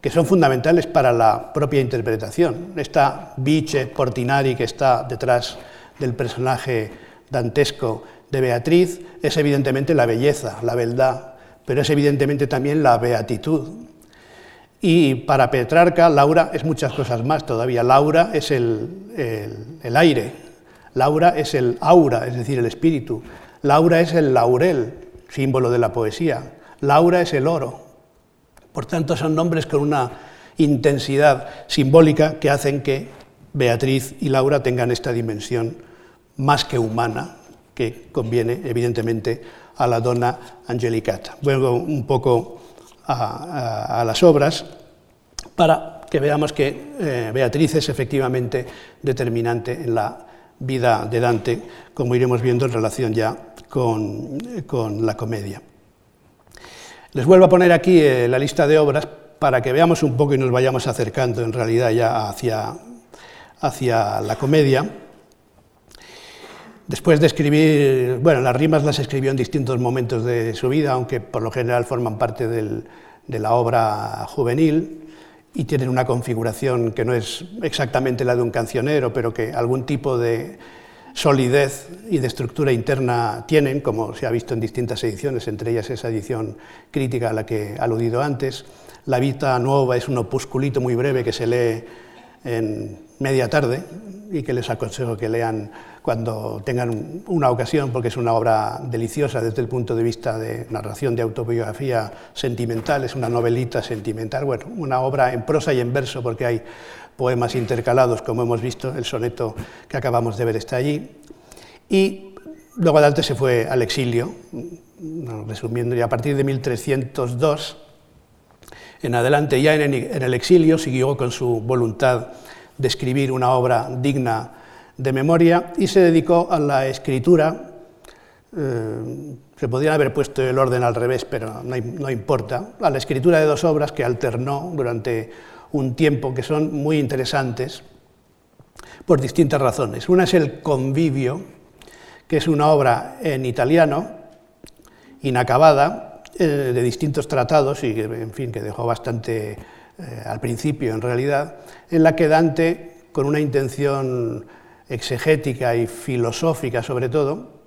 que son fundamentales para la propia interpretación. Esta Biche Portinari que está detrás del personaje dantesco de Beatriz es evidentemente la belleza, la beldad, pero es evidentemente también la beatitud. Y para Petrarca, Laura es muchas cosas más todavía. Laura es el, el aire, Laura es el aura, es decir, el espíritu. Laura es el laurel, símbolo de la poesía. Laura es el oro. Por tanto, son nombres con una intensidad simbólica que hacen que Beatriz y Laura tengan esta dimensión más que humana que conviene, evidentemente, a la dona Angelicata. Vuelvo un poco a, las obras para que veamos que eh, Beatriz es efectivamente determinante en la vida de Dante, como iremos viendo en relación ya con, la comedia. Les vuelvo a poner aquí eh, la lista de obras para que veamos un poco y nos vayamos acercando en realidad ya hacia, hacia la comedia. Después de escribir, bueno, las rimas las escribió en distintos momentos de su vida, aunque por lo general forman parte de la obra juvenil y tienen una configuración que no es exactamente la de un cancionero, pero que algún tipo de solidez y de estructura interna tienen, como se ha visto en distintas ediciones, entre ellas esa edición crítica a la que he aludido antes. La Vita Nueva es un opusculito muy breve que se lee en media tarde y que les aconsejo que lean cuando tengan una ocasión, porque es una obra deliciosa desde el punto de vista de narración de autobiografía sentimental, es una novelita sentimental, bueno, una obra en prosa y en verso, porque hay poemas intercalados, como hemos visto, el soneto que acabamos de ver está allí. Y luego Dante se fue al exilio, resumiendo, y a partir de 1302 en adelante, ya en el exilio, siguió con su voluntad de escribir una obra digna de memoria y se dedicó a la escritura. Eh, se podría haber puesto el orden al revés, pero no, importa. A la escritura de dos obras que alternó durante un tiempo que son muy interesantes por distintas razones. Una es el Convivio, que es una obra en italiano, inacabada, eh, de distintos tratados y en fin, que dejó bastante eh, al principio en realidad, en la que Dante, con una intención exegética y filosófica sobre todo,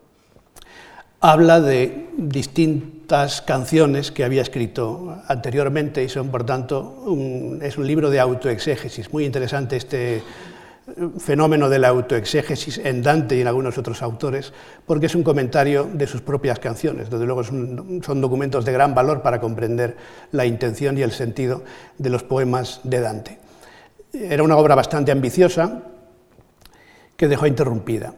habla de distintas canciones que había escrito anteriormente y son, por tanto, es un libro de autoexégesis. Muy interesante este fenómeno de la autoexégesis en Dante y en algunos otros autores, porque es un comentario de sus propias canciones. Desde luego son documentos de gran valor para comprender la intención y el sentido de los poemas de Dante. Era una obra bastante ambiciosa, que dejó interrumpida.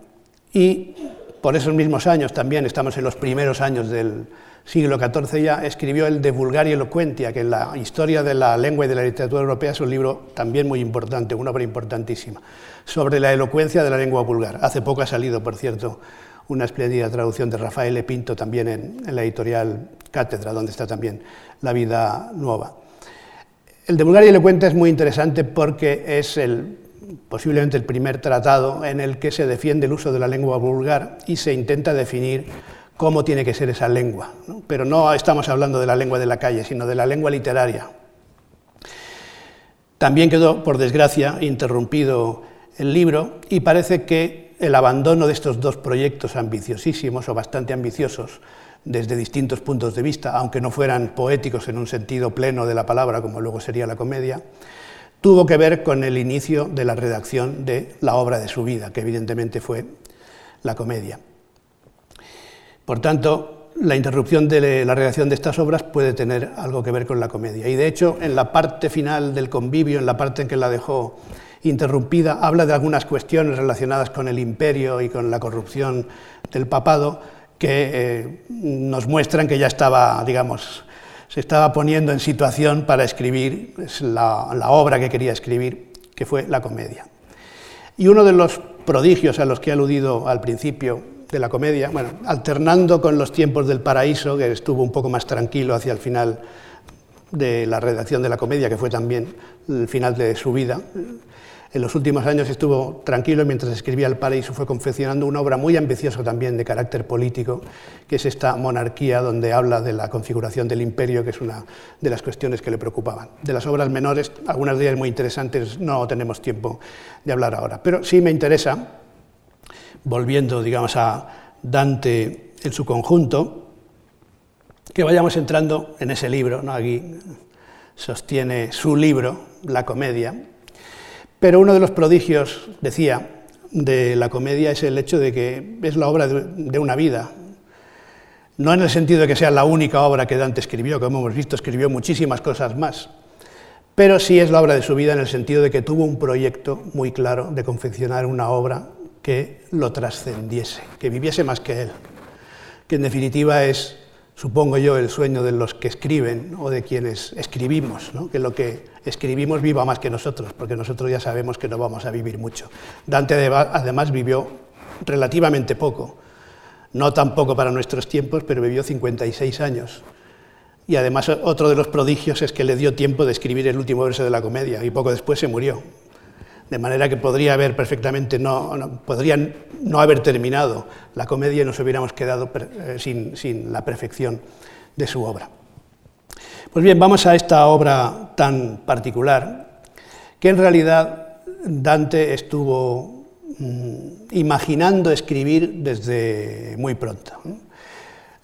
Y por esos mismos años, también estamos en los primeros años del siglo XIV ya, escribió el De Vulgar y Elocuentia, que en la historia de la lengua y de la literatura europea es un libro también muy importante, una obra importantísima, sobre la elocuencia de la lengua vulgar. Hace poco ha salido, por cierto, una espléndida traducción de Rafael E. Pinto también en, la editorial Cátedra, donde está también La vida nueva. El de Vulgar y Elocuentia es muy interesante porque es posiblemente el primer tratado en el que se defiende el uso de la lengua vulgar y se intenta definir cómo tiene que ser esa lengua. Pero no estamos hablando de la lengua de la calle, sino de la lengua literaria. También quedó, por desgracia, interrumpido el libro y parece que el abandono de estos dos proyectos ambiciosísimos o bastante ambiciosos desde distintos puntos de vista, aunque no fueran poéticos en un sentido pleno de la palabra, como luego sería la comedia, tuvo que ver con el inicio de la redacción de la obra de su vida, que evidentemente fue la comedia. Por tanto, la interrupción de la redacción de estas obras puede tener algo que ver con la comedia. Y de hecho, en la parte final del convivio, en la parte en que la dejó interrumpida, habla de algunas cuestiones relacionadas con el imperio y con la corrupción del papado que eh, nos muestran que ya estaba, digamos, se estaba poniendo en situación para escribir la obra que quería escribir, que fue la comedia. Y uno de los prodigios a los que he aludido al principio de la comedia, bueno, alternando con los tiempos del paraíso, que estuvo un poco más tranquilo hacia el final de la redacción de la comedia, que fue también el final de su vida, en los últimos años estuvo tranquilo mientras escribía El Paraíso, fue confeccionando una obra muy ambiciosa también de carácter político, que es esta monarquía donde habla de la configuración del imperio, que es una de las cuestiones que le preocupaban. De las obras menores, algunas de ellas muy interesantes, no tenemos tiempo de hablar ahora, pero sí me interesa, volviendo digamos a Dante en su conjunto, que vayamos entrando en ese libro, ¿no? aquí sostiene su libro, La comedia. Pero uno de los prodigios, decía, de la comedia es el hecho de que es la obra de una vida. No en el sentido de que sea la única obra que Dante escribió, como hemos visto, escribió muchísimas cosas más, pero sí es la obra de su vida en el sentido de que tuvo un proyecto muy claro de confeccionar una obra que lo trascendiese, que viviese más que él, que en definitiva es, supongo yo, el sueño de los que escriben o de quienes escribimos, que lo que escribimos viva más que nosotros, porque nosotros ya sabemos que no vamos a vivir mucho. Dante además vivió relativamente poco, no tan poco para nuestros tiempos, pero vivió 56 años. Y además otro de los prodigios es que le dio tiempo de escribir el último verso de la comedia y poco después se murió de manera que podría haber perfectamente no, podrían no haber terminado la comedia y nos hubiéramos quedado eh, sin, sin, la perfección de su obra. Pues bien, vamos a esta obra tan particular, que en realidad Dante estuvo mm, imaginando escribir desde muy pronto.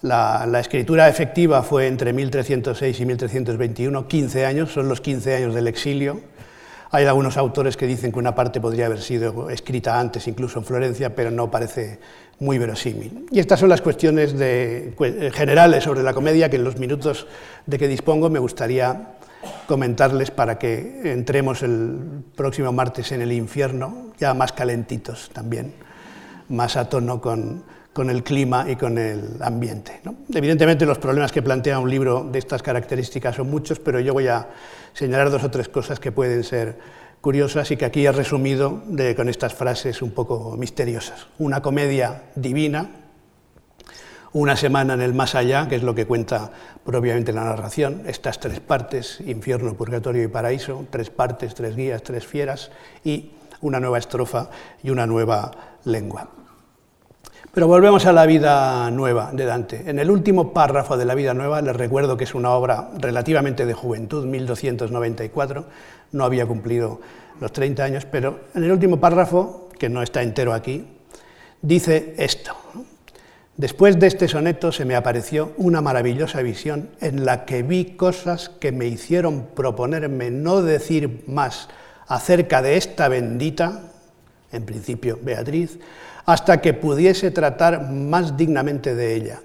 La, la, escritura efectiva fue entre 1306 y 1321, 15 años, son los 15 años del exilio hay algunos autores que dicen que una parte podría haber sido escrita antes, incluso en Florencia, pero no parece muy verosímil. Y estas son las cuestiones generales sobre la comedia que en los minutos de que dispongo me gustaría comentarles para que entremos el próximo martes en el infierno, ya más calentitos también, más a tono con, con el clima y con el ambiente. Evidentemente los problemas que plantea un libro de estas características son muchos, pero yo voy a señalar dos o tres cosas que pueden ser curiosas y que aquí he resumido con estas frases un poco misteriosas. Una comedia divina, una semana en el más allá, que es lo que cuenta propiamente la narración, estas tres partes, infierno, purgatorio y paraíso, tres partes, tres guías, tres fieras y una nueva estrofa y una nueva lengua. Pero volvemos a la vida nueva de Dante. En el último párrafo de la vida nueva, les recuerdo que es una obra relativamente de juventud, 1294, no había cumplido los 30 años, pero en el último párrafo, que no está entero aquí, dice esto. Después de este soneto se me apareció una maravillosa visión en la que vi cosas que me hicieron proponerme no decir más acerca de esta bendita, en principio Beatriz, hasta que pudiese tratar más dignamente de ella.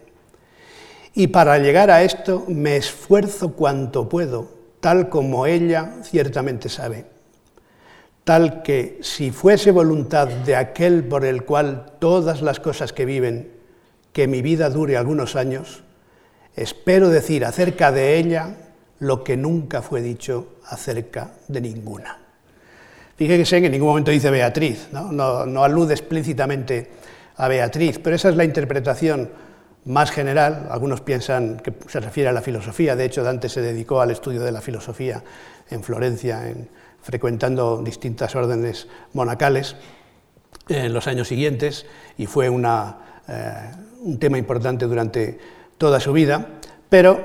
Y para llegar a esto me esfuerzo cuanto puedo, tal como ella ciertamente sabe, tal que si fuese voluntad de aquel por el cual todas las cosas que viven, que mi vida dure algunos años, espero decir acerca de ella lo que nunca fue dicho acerca de ninguna. Fíjese que en ningún momento dice Beatriz, ¿no? alude explícitamente a Beatriz, pero esa es la interpretación más general. Algunos piensan que se refiere a la filosofía, de hecho Dante se dedicó al estudio de la filosofía en Florencia, frecuentando distintas órdenes monacales en los años siguientes y fue eh, un tema importante durante toda su vida, pero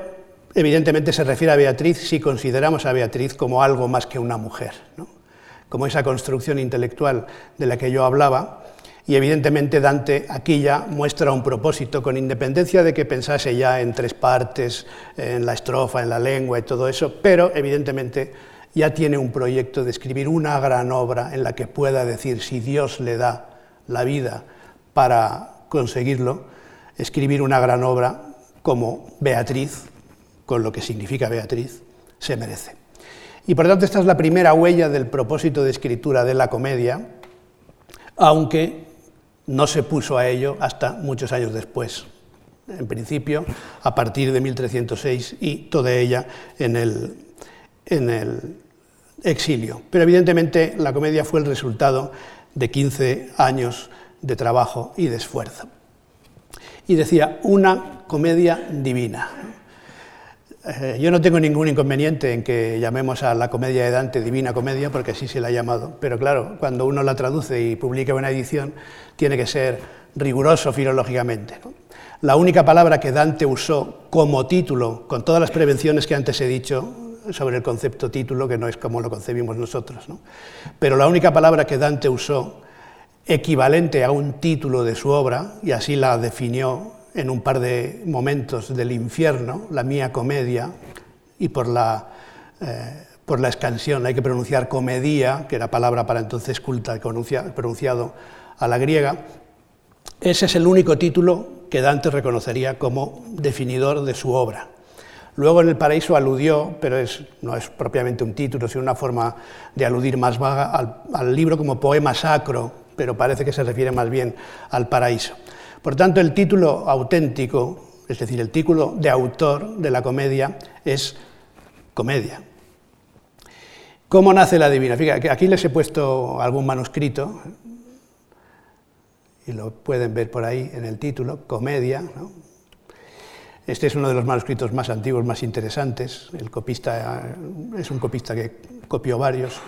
evidentemente se refiere a Beatriz si consideramos a Beatriz como algo más que una mujer. Como esa construcción intelectual de la que yo hablaba, y evidentemente Dante aquí ya muestra un propósito, con independencia de que pensase ya en tres partes, en la estrofa, en la lengua y todo eso, pero evidentemente ya tiene un proyecto de escribir una gran obra en la que pueda decir, si Dios le da la vida para conseguirlo, escribir una gran obra como Beatriz, con lo que significa Beatriz, se merece. Y por tanto esta es la primera huella del propósito de escritura de la comedia, aunque no se puso a ello hasta muchos años después, en principio a partir de 1306 y toda ella en el, en el exilio. Pero evidentemente la comedia fue el resultado de 15 años de trabajo y de esfuerzo. Y decía, una comedia divina. Eh, yo no tengo ningún inconveniente en que llamemos a la comedia de Dante Divina Comedia, porque así se la ha llamado. Pero claro, cuando uno la traduce y publica una edición, tiene que ser riguroso filológicamente. La única palabra que Dante usó como título, con todas las prevenciones que antes he dicho sobre el concepto título, que no es como lo concebimos nosotros, pero la única palabra que Dante usó equivalente a un título de su obra, y así la definió en un par de momentos del infierno, la mía comedia, y por la eh, por la expansión, hay que pronunciar comedia, que era palabra para entonces culta, pronunciado a la griega. Ese es el único título que Dante reconocería como definidor de su obra. Luego en el paraíso aludió, pero no es propiamente un título, sino una forma de aludir más vaga al libro como poema sacro, pero parece que se refiere más bien al paraíso. Por tanto, el título auténtico, es decir, el título de autor de la comedia es comedia. ¿Cómo nace la divina? Fíjate, aquí les he puesto algún manuscrito, y lo pueden ver por ahí en el título, comedia. Este es uno de los manuscritos más antiguos, más interesantes. El copista es un copista que copió varios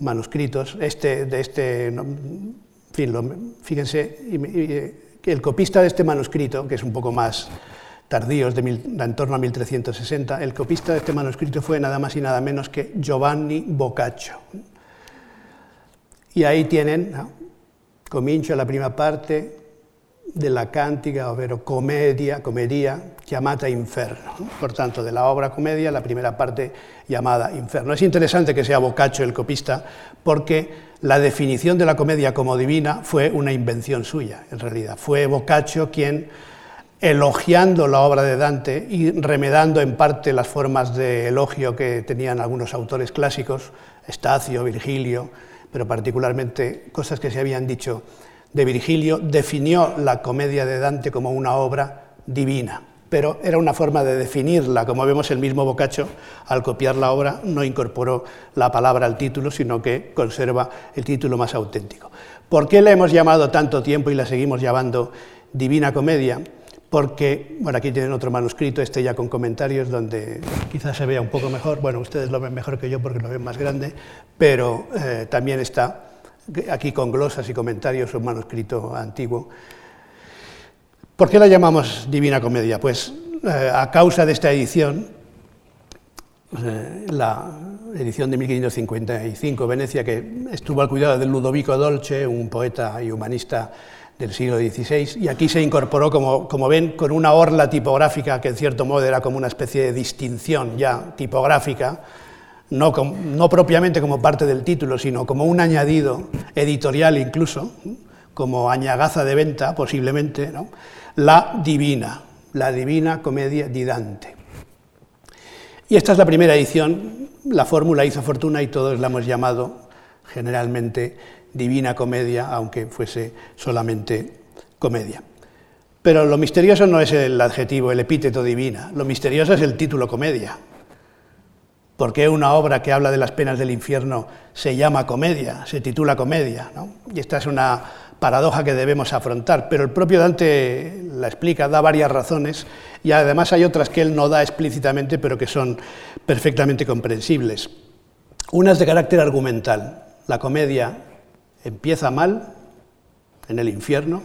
manuscritos. Este, de este, en fin, fíjense, que el copista de este manuscrito, que es un poco más tardío, de, en torno a 1360, el copista de este manuscrito fue nada más y nada menos que Giovanni Boccaccio. Y ahí tienen, comincio la prima parte della cantica, ovvero comedia, comedia chiamata Inferno. Por tanto, de la obra comedia, la primera parte llamada Inferno. Es interesante que sea Boccaccio el copista, porque la definición de la comedia como divina fue una invención suya, en realidad. Fue Boccaccio quien, elogiando la obra de Dante y remedando en parte las formas de elogio que tenían algunos autores clásicos, Estacio, Virgilio, pero particularmente cosas que se habían dicho de Virgilio, definió la comedia de Dante como una obra divina, pero era una forma de definirla, como vemos el mismo Boccaccio, al copiar la obra, no incorporó la palabra al título, sino que conserva el título más auténtico. ¿Por qué la hemos llamado tanto tiempo y la seguimos llamando Divina Comedia? Porque, bueno, aquí tienen otro manuscrito, este ya con comentarios, donde quizás se vea un poco mejor, bueno, ustedes lo ven mejor que yo porque lo ven más grande, pero eh, también está aquí con glosas y comentarios, un manuscrito antiguo. ¿Por qué la llamamos Divina Comedia? Pues eh, a causa de esta edición, eh, la edición de 1555, Venecia, que estuvo al cuidado de Ludovico Dolce, un poeta y humanista del siglo XVI, y aquí se incorporó, como, como, ven, con una orla tipográfica que en cierto modo era como una especie de distinción ya tipográfica, no, propiamente como parte del título, sino como un añadido editorial incluso, como añagaza de venta posiblemente, la divina, la divina comedia di Dante. Y esta es la primera edición, la fórmula hizo fortuna y todos la hemos llamado generalmente divina comedia, aunque fuese solamente comedia. Pero lo misterioso no es el adjetivo, el epíteto divina, lo misterioso es el título comedia. ¿Por qué una obra que habla de las penas del infierno se llama comedia, se titula comedia? Y esta es una paradoja que debemos afrontar, pero el propio Dante la explica, da varias razones y además hay otras que él no da explícitamente, pero que son perfectamente comprensibles. Una es de carácter argumental. La comedia empieza mal en el infierno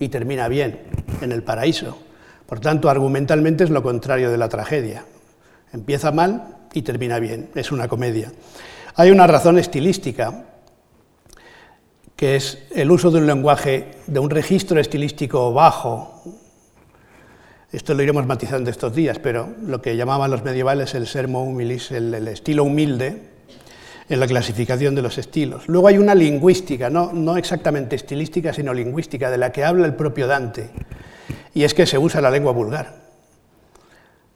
y termina bien en el paraíso. Por tanto, argumentalmente es lo contrario de la tragedia. Empieza mal y termina bien, es una comedia. Hay una razón estilística, que es el uso de un lenguaje, de un registro estilístico bajo. Esto lo iremos matizando estos días, pero lo que llamaban los medievales el sermo humilis, el, estilo humilde, en la clasificación de los estilos. Luego hay una lingüística, no, no exactamente estilística, sino lingüística, de la que habla el propio Dante, y es que se usa la lengua vulgar.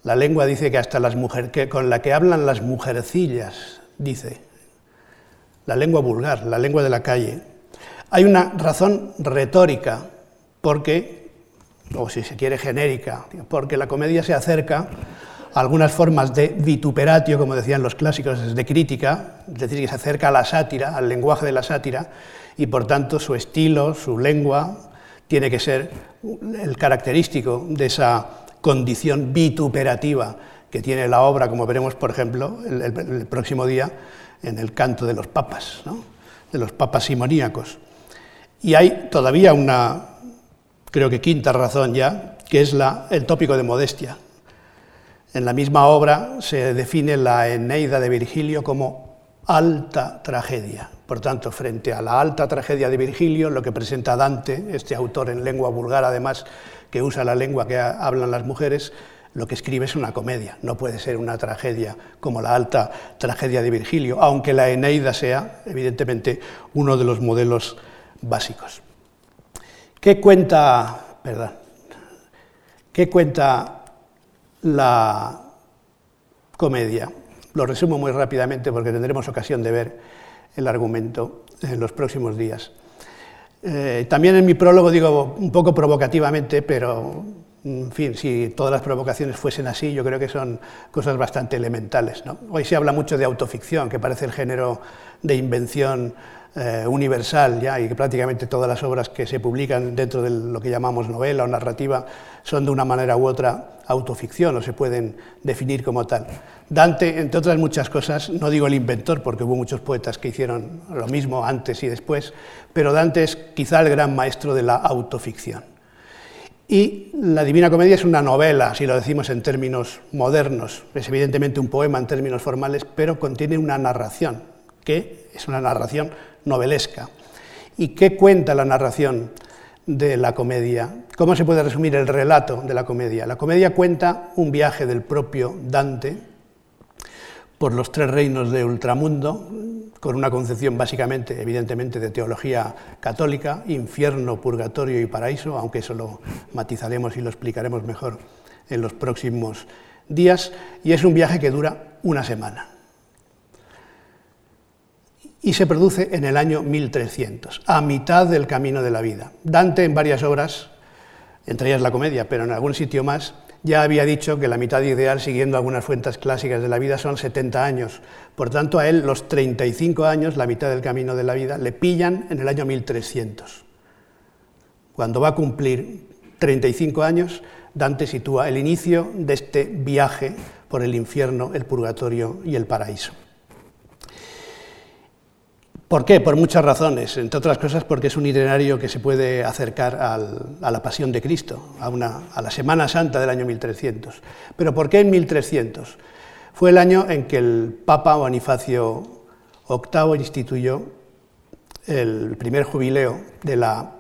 La lengua dice que hasta las mujeres, que con la que hablan las mujercillas, dice. La lengua vulgar, la lengua de la calle. Hay una razón retórica, porque, o si se quiere genérica, porque la comedia se acerca a algunas formas de vituperatio, como decían los clásicos, de crítica, es decir, que se acerca a la sátira, al lenguaje de la sátira, y por tanto su estilo, su lengua, tiene que ser el característico de esa condición vituperativa que tiene la obra, como veremos, por ejemplo, el, próximo día en el canto de los papas, de los papas simoníacos. Y hay todavía una, creo que quinta razón ya, que es la, el tópico de modestia. En la misma obra se define la Eneida de Virgilio como alta tragedia. Por tanto, frente a la alta tragedia de Virgilio, lo que presenta Dante, este autor en lengua vulgar además, que usa la lengua que hablan las mujeres, lo que escribe es una comedia, no puede ser una tragedia como la alta tragedia de Virgilio, aunque la Eneida sea, evidentemente, uno de los modelos básicos. ¿Qué cuenta, perdón, qué cuenta la comedia? Lo resumo muy rápidamente porque tendremos ocasión de ver el argumento en los próximos días. Eh, también en mi prólogo digo un poco provocativamente, pero en fin, si todas las provocaciones fuesen así, yo creo que son cosas bastante elementales. Hoy se habla mucho de autoficción, que parece el género de invención eh, universal ya, y que prácticamente todas las obras que se publican dentro de lo que llamamos novela o narrativa son de una manera u otra autoficción o se pueden definir como tal. Dante, entre otras muchas cosas, no digo el inventor, porque hubo muchos poetas que hicieron lo mismo antes y después, pero Dante es quizá el gran maestro de la autoficción. Y la Divina Comedia es una novela, si lo decimos en términos modernos. Es evidentemente un poema en términos formales, pero contiene una narración, que es una narración novelesca. ¿Y qué cuenta la narración de la comedia? ¿Cómo se puede resumir el relato de la comedia? La comedia cuenta un viaje del propio Dante por los tres reinos de ultramundo, con una concepción básicamente, evidentemente, de teología católica, infierno, purgatorio y paraíso, aunque eso lo matizaremos y lo explicaremos mejor en los próximos días, y es un viaje que dura una semana. Y se produce en el año 1300, a mitad del camino de la vida. Dante en varias obras, entre ellas la comedia, pero en algún sitio más, ya había dicho que la mitad ideal, siguiendo algunas fuentes clásicas de la vida, son 70 años. Por tanto, a él los 35 años, la mitad del camino de la vida, le pillan en el año 1300. Cuando va a cumplir 35 años, Dante sitúa el inicio de este viaje por el infierno, el purgatorio y el paraíso. ¿Por qué? Por muchas razones, entre otras cosas porque es un itinerario que se puede acercar a la pasión de Cristo, a, a, la Semana Santa del año 1300. ¿Pero por qué en 1300? Fue el año en que el Papa Bonifacio VIII instituyó el primer jubileo de la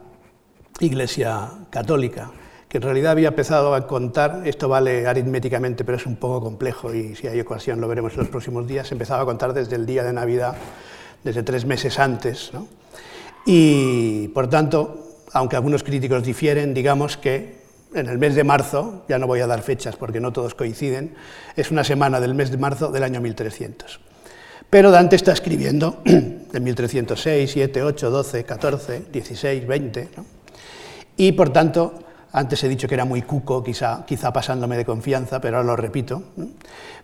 Iglesia Católica, que en realidad había empezado a contar, esto vale aritméticamente, pero es un poco complejo y si hay ocasión lo veremos en los próximos días, empezaba a contar desde el día de Navidad desde tres meses antes. Y, por tanto, aunque algunos críticos difieren, digamos que en el mes de marzo, ya no voy a dar fechas porque no todos coinciden, es una semana del mes de marzo del año 1300. Pero Dante está escribiendo en 1306, 7, 8, 12, 14, 16, 20, y por tanto, antes he dicho que era muy cuco, quizá, quizá pasándome de confianza, pero ahora lo repito,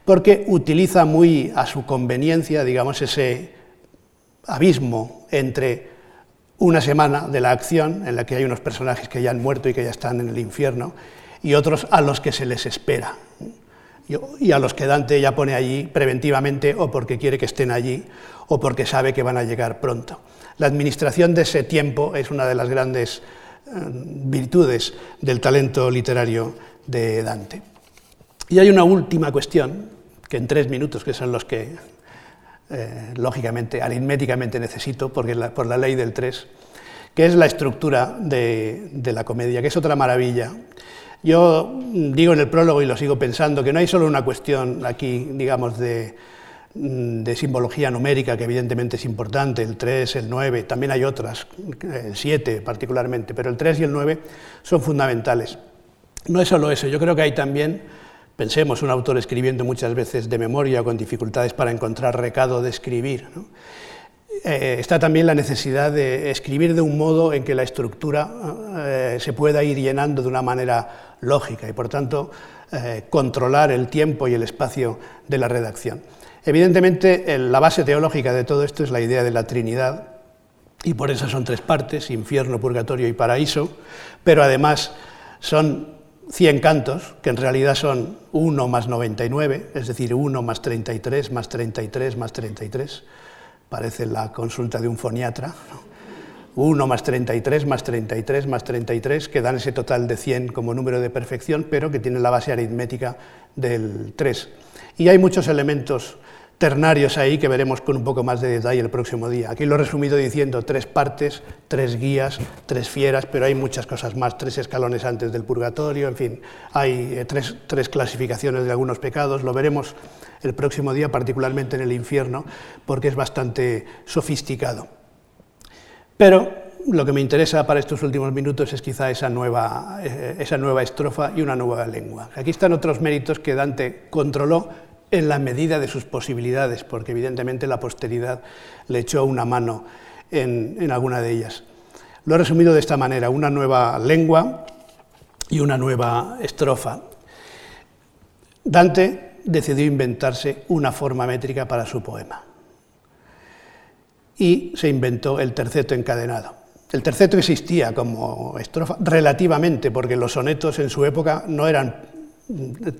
porque utiliza muy a su conveniencia, digamos, ese abismo entre una semana de la acción, en la que hay unos personajes que ya han muerto y que ya están en el infierno, y otros a los que se les espera, y a los que Dante ya pone allí preventivamente o porque quiere que estén allí o porque sabe que van a llegar pronto. La administración de ese tiempo es una de las grandes eh, virtudes del talento literario de Dante. Y hay una última cuestión, que en tres minutos, que son los que eh, lógicamente, aritméticamente necesito, porque por la ley del 3, que es la estructura de, la comedia, que es otra maravilla. Yo digo en el prólogo y lo sigo pensando que no hay solo una cuestión aquí, digamos, de, de simbología numérica, que evidentemente es importante, el 3, el 9, también hay otras, el 7 particularmente, pero el 3 y el 9 son fundamentales. No es solo eso, yo creo que hay también Pensemos, un autor escribiendo muchas veces de memoria con dificultades para encontrar recado de escribir. Eh, está también la necesidad de escribir de un modo en que la estructura eh, se pueda ir llenando de una manera lógica y, por tanto, eh, controlar el tiempo y el espacio de la redacción. Evidentemente, la base teológica de todo esto es la idea de la Trinidad, y por eso son tres partes, infierno, purgatorio y paraíso, pero además son 100 cantos, que en realidad son 1 más 99, es decir, 1 más 33 más 33 más 33. Parece la consulta de un foniatra. 1 más 33 más 33 más 33, que dan ese total de 100 como número de perfección, pero que tiene la base aritmética del 3. Y hay muchos elementos ternarios ahí que veremos con un poco más de detalle el próximo día. Aquí lo he resumido diciendo tres partes, tres guías, tres fieras, pero hay muchas cosas más, tres escalones antes del purgatorio, en fin, hay eh, tres, tres clasificaciones de algunos pecados, lo veremos el próximo día, particularmente en el infierno, porque es bastante sofisticado. Pero lo que me interesa para estos últimos minutos es quizá esa nueva, eh, esa nueva estrofa y una nueva lengua. Aquí están otros méritos que Dante controló en la medida de sus posibilidades, porque evidentemente la posteridad le echó una mano en, alguna de ellas. Lo he resumido de esta manera, una nueva lengua y una nueva estrofa. Dante decidió inventarse una forma métrica para su poema y se inventó el terceto encadenado. El terceto existía como estrofa relativamente, porque los sonetos en su época no eran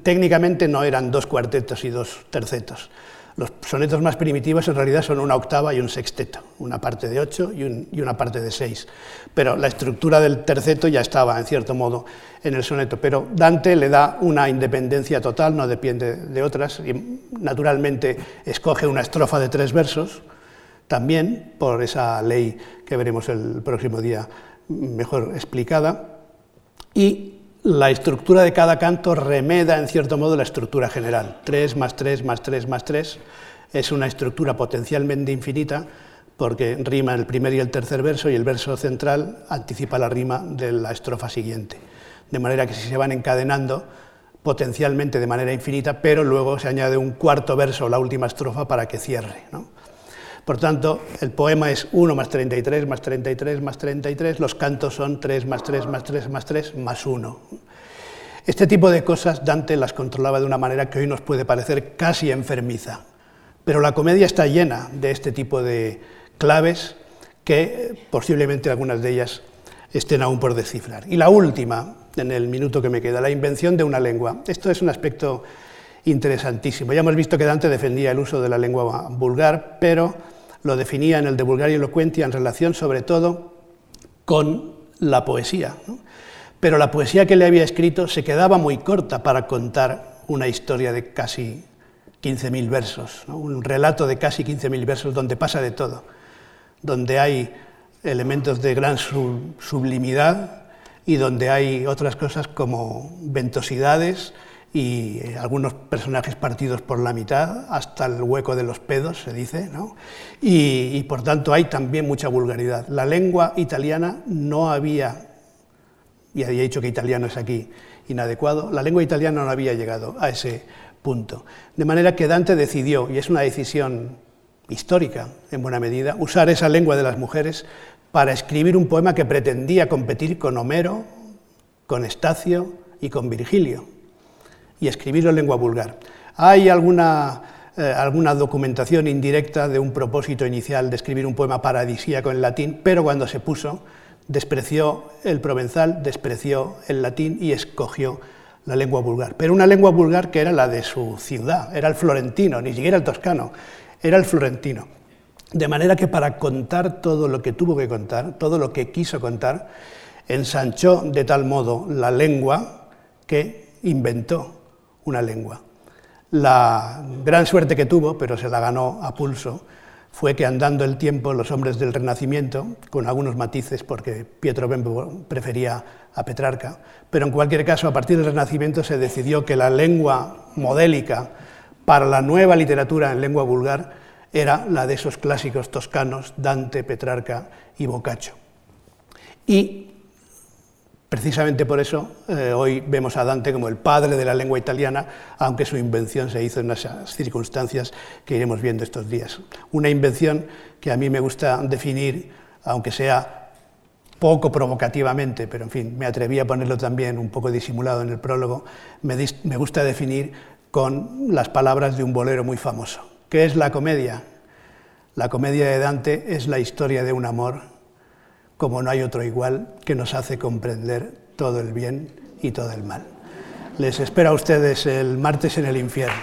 técnicamente no eran dos cuartetos y dos tercetos. Los sonetos más primitivos en realidad son una octava y un sexteto, una parte de ocho y, una parte de seis. Pero la estructura del terceto ya estaba, en cierto modo, en el soneto. Pero Dante le da una independencia total, no depende de otras, y naturalmente escoge una estrofa de tres versos, también por esa ley que veremos el próximo día mejor explicada, y la estructura de cada canto remeda en cierto modo la estructura general. 3 más 3 más 3 más 3 es una estructura potencialmente infinita porque rima el primer y el tercer verso y el verso central anticipa la rima de la estrofa siguiente. De manera que si se van encadenando potencialmente de manera infinita, pero luego se añade un cuarto verso, la última estrofa, para que cierre. Por tanto, el poema es 1 más 33 más 33 más 33, los cantos son 3 más 3 más 3 más 3 más 1. Este tipo de cosas Dante las controlaba de una manera que hoy nos puede parecer casi enfermiza, pero la comedia está llena de este tipo de claves que posiblemente algunas de ellas estén aún por descifrar. Y la última, en el minuto que me queda, la invención de una lengua. Esto es un aspecto interesantísimo. Ya hemos visto que Dante defendía el uso de la lengua vulgar, pero lo definía en el de Vulgaria Elocuentia en relación sobre todo con la poesía. Pero la poesía que le había escrito se quedaba muy corta para contar una historia de casi 15.000 versos, un relato de casi 15.000 versos donde pasa de todo, donde hay elementos de gran sublimidad y donde hay otras cosas como ventosidades, y eh, algunos personajes partidos por la mitad, hasta el hueco de los pedos, se dice, ¿no? y, por tanto hay también mucha vulgaridad. La lengua italiana no había, y había dicho que italiano es aquí inadecuado, la lengua italiana no había llegado a ese punto. De manera que Dante decidió, y es una decisión histórica en buena medida, usar esa lengua de las mujeres para escribir un poema que pretendía competir con Homero, con Estacio y con Virgilio y escribirlo en lengua vulgar. Hay alguna, eh, alguna documentación indirecta de un propósito inicial de escribir un poema paradisíaco en latín, pero cuando se puso, despreció el provenzal, despreció el latín y escogió la lengua vulgar. Pero una lengua vulgar que era la de su ciudad, era el florentino, ni siquiera el toscano, era el florentino. De manera que para contar todo lo que tuvo que contar, todo lo que quiso contar, ensanchó de tal modo la lengua que inventó una lengua. La gran suerte que tuvo, pero se la ganó a pulso, fue que andando el tiempo los hombres del Renacimiento, con algunos matices porque Pietro Bembo prefería a Petrarca, pero en cualquier caso a partir del Renacimiento se decidió que la lengua modélica para la nueva literatura en lengua vulgar era la de esos clásicos toscanos, Dante, Petrarca y Boccaccio. Y Precisamente por eso eh, hoy vemos a Dante como el padre de la lengua italiana, aunque su invención se hizo en esas circunstancias que iremos viendo estos días. Una invención que a mí me gusta definir, aunque sea poco provocativamente, pero en fin, me atreví a ponerlo también un poco disimulado en el prólogo, me, me gusta definir con las palabras de un bolero muy famoso. ¿Qué es la comedia? La comedia de Dante es la historia de un amor como no hay otro igual, que nos hace comprender todo el bien y todo el mal. Les espero a ustedes el martes en el infierno.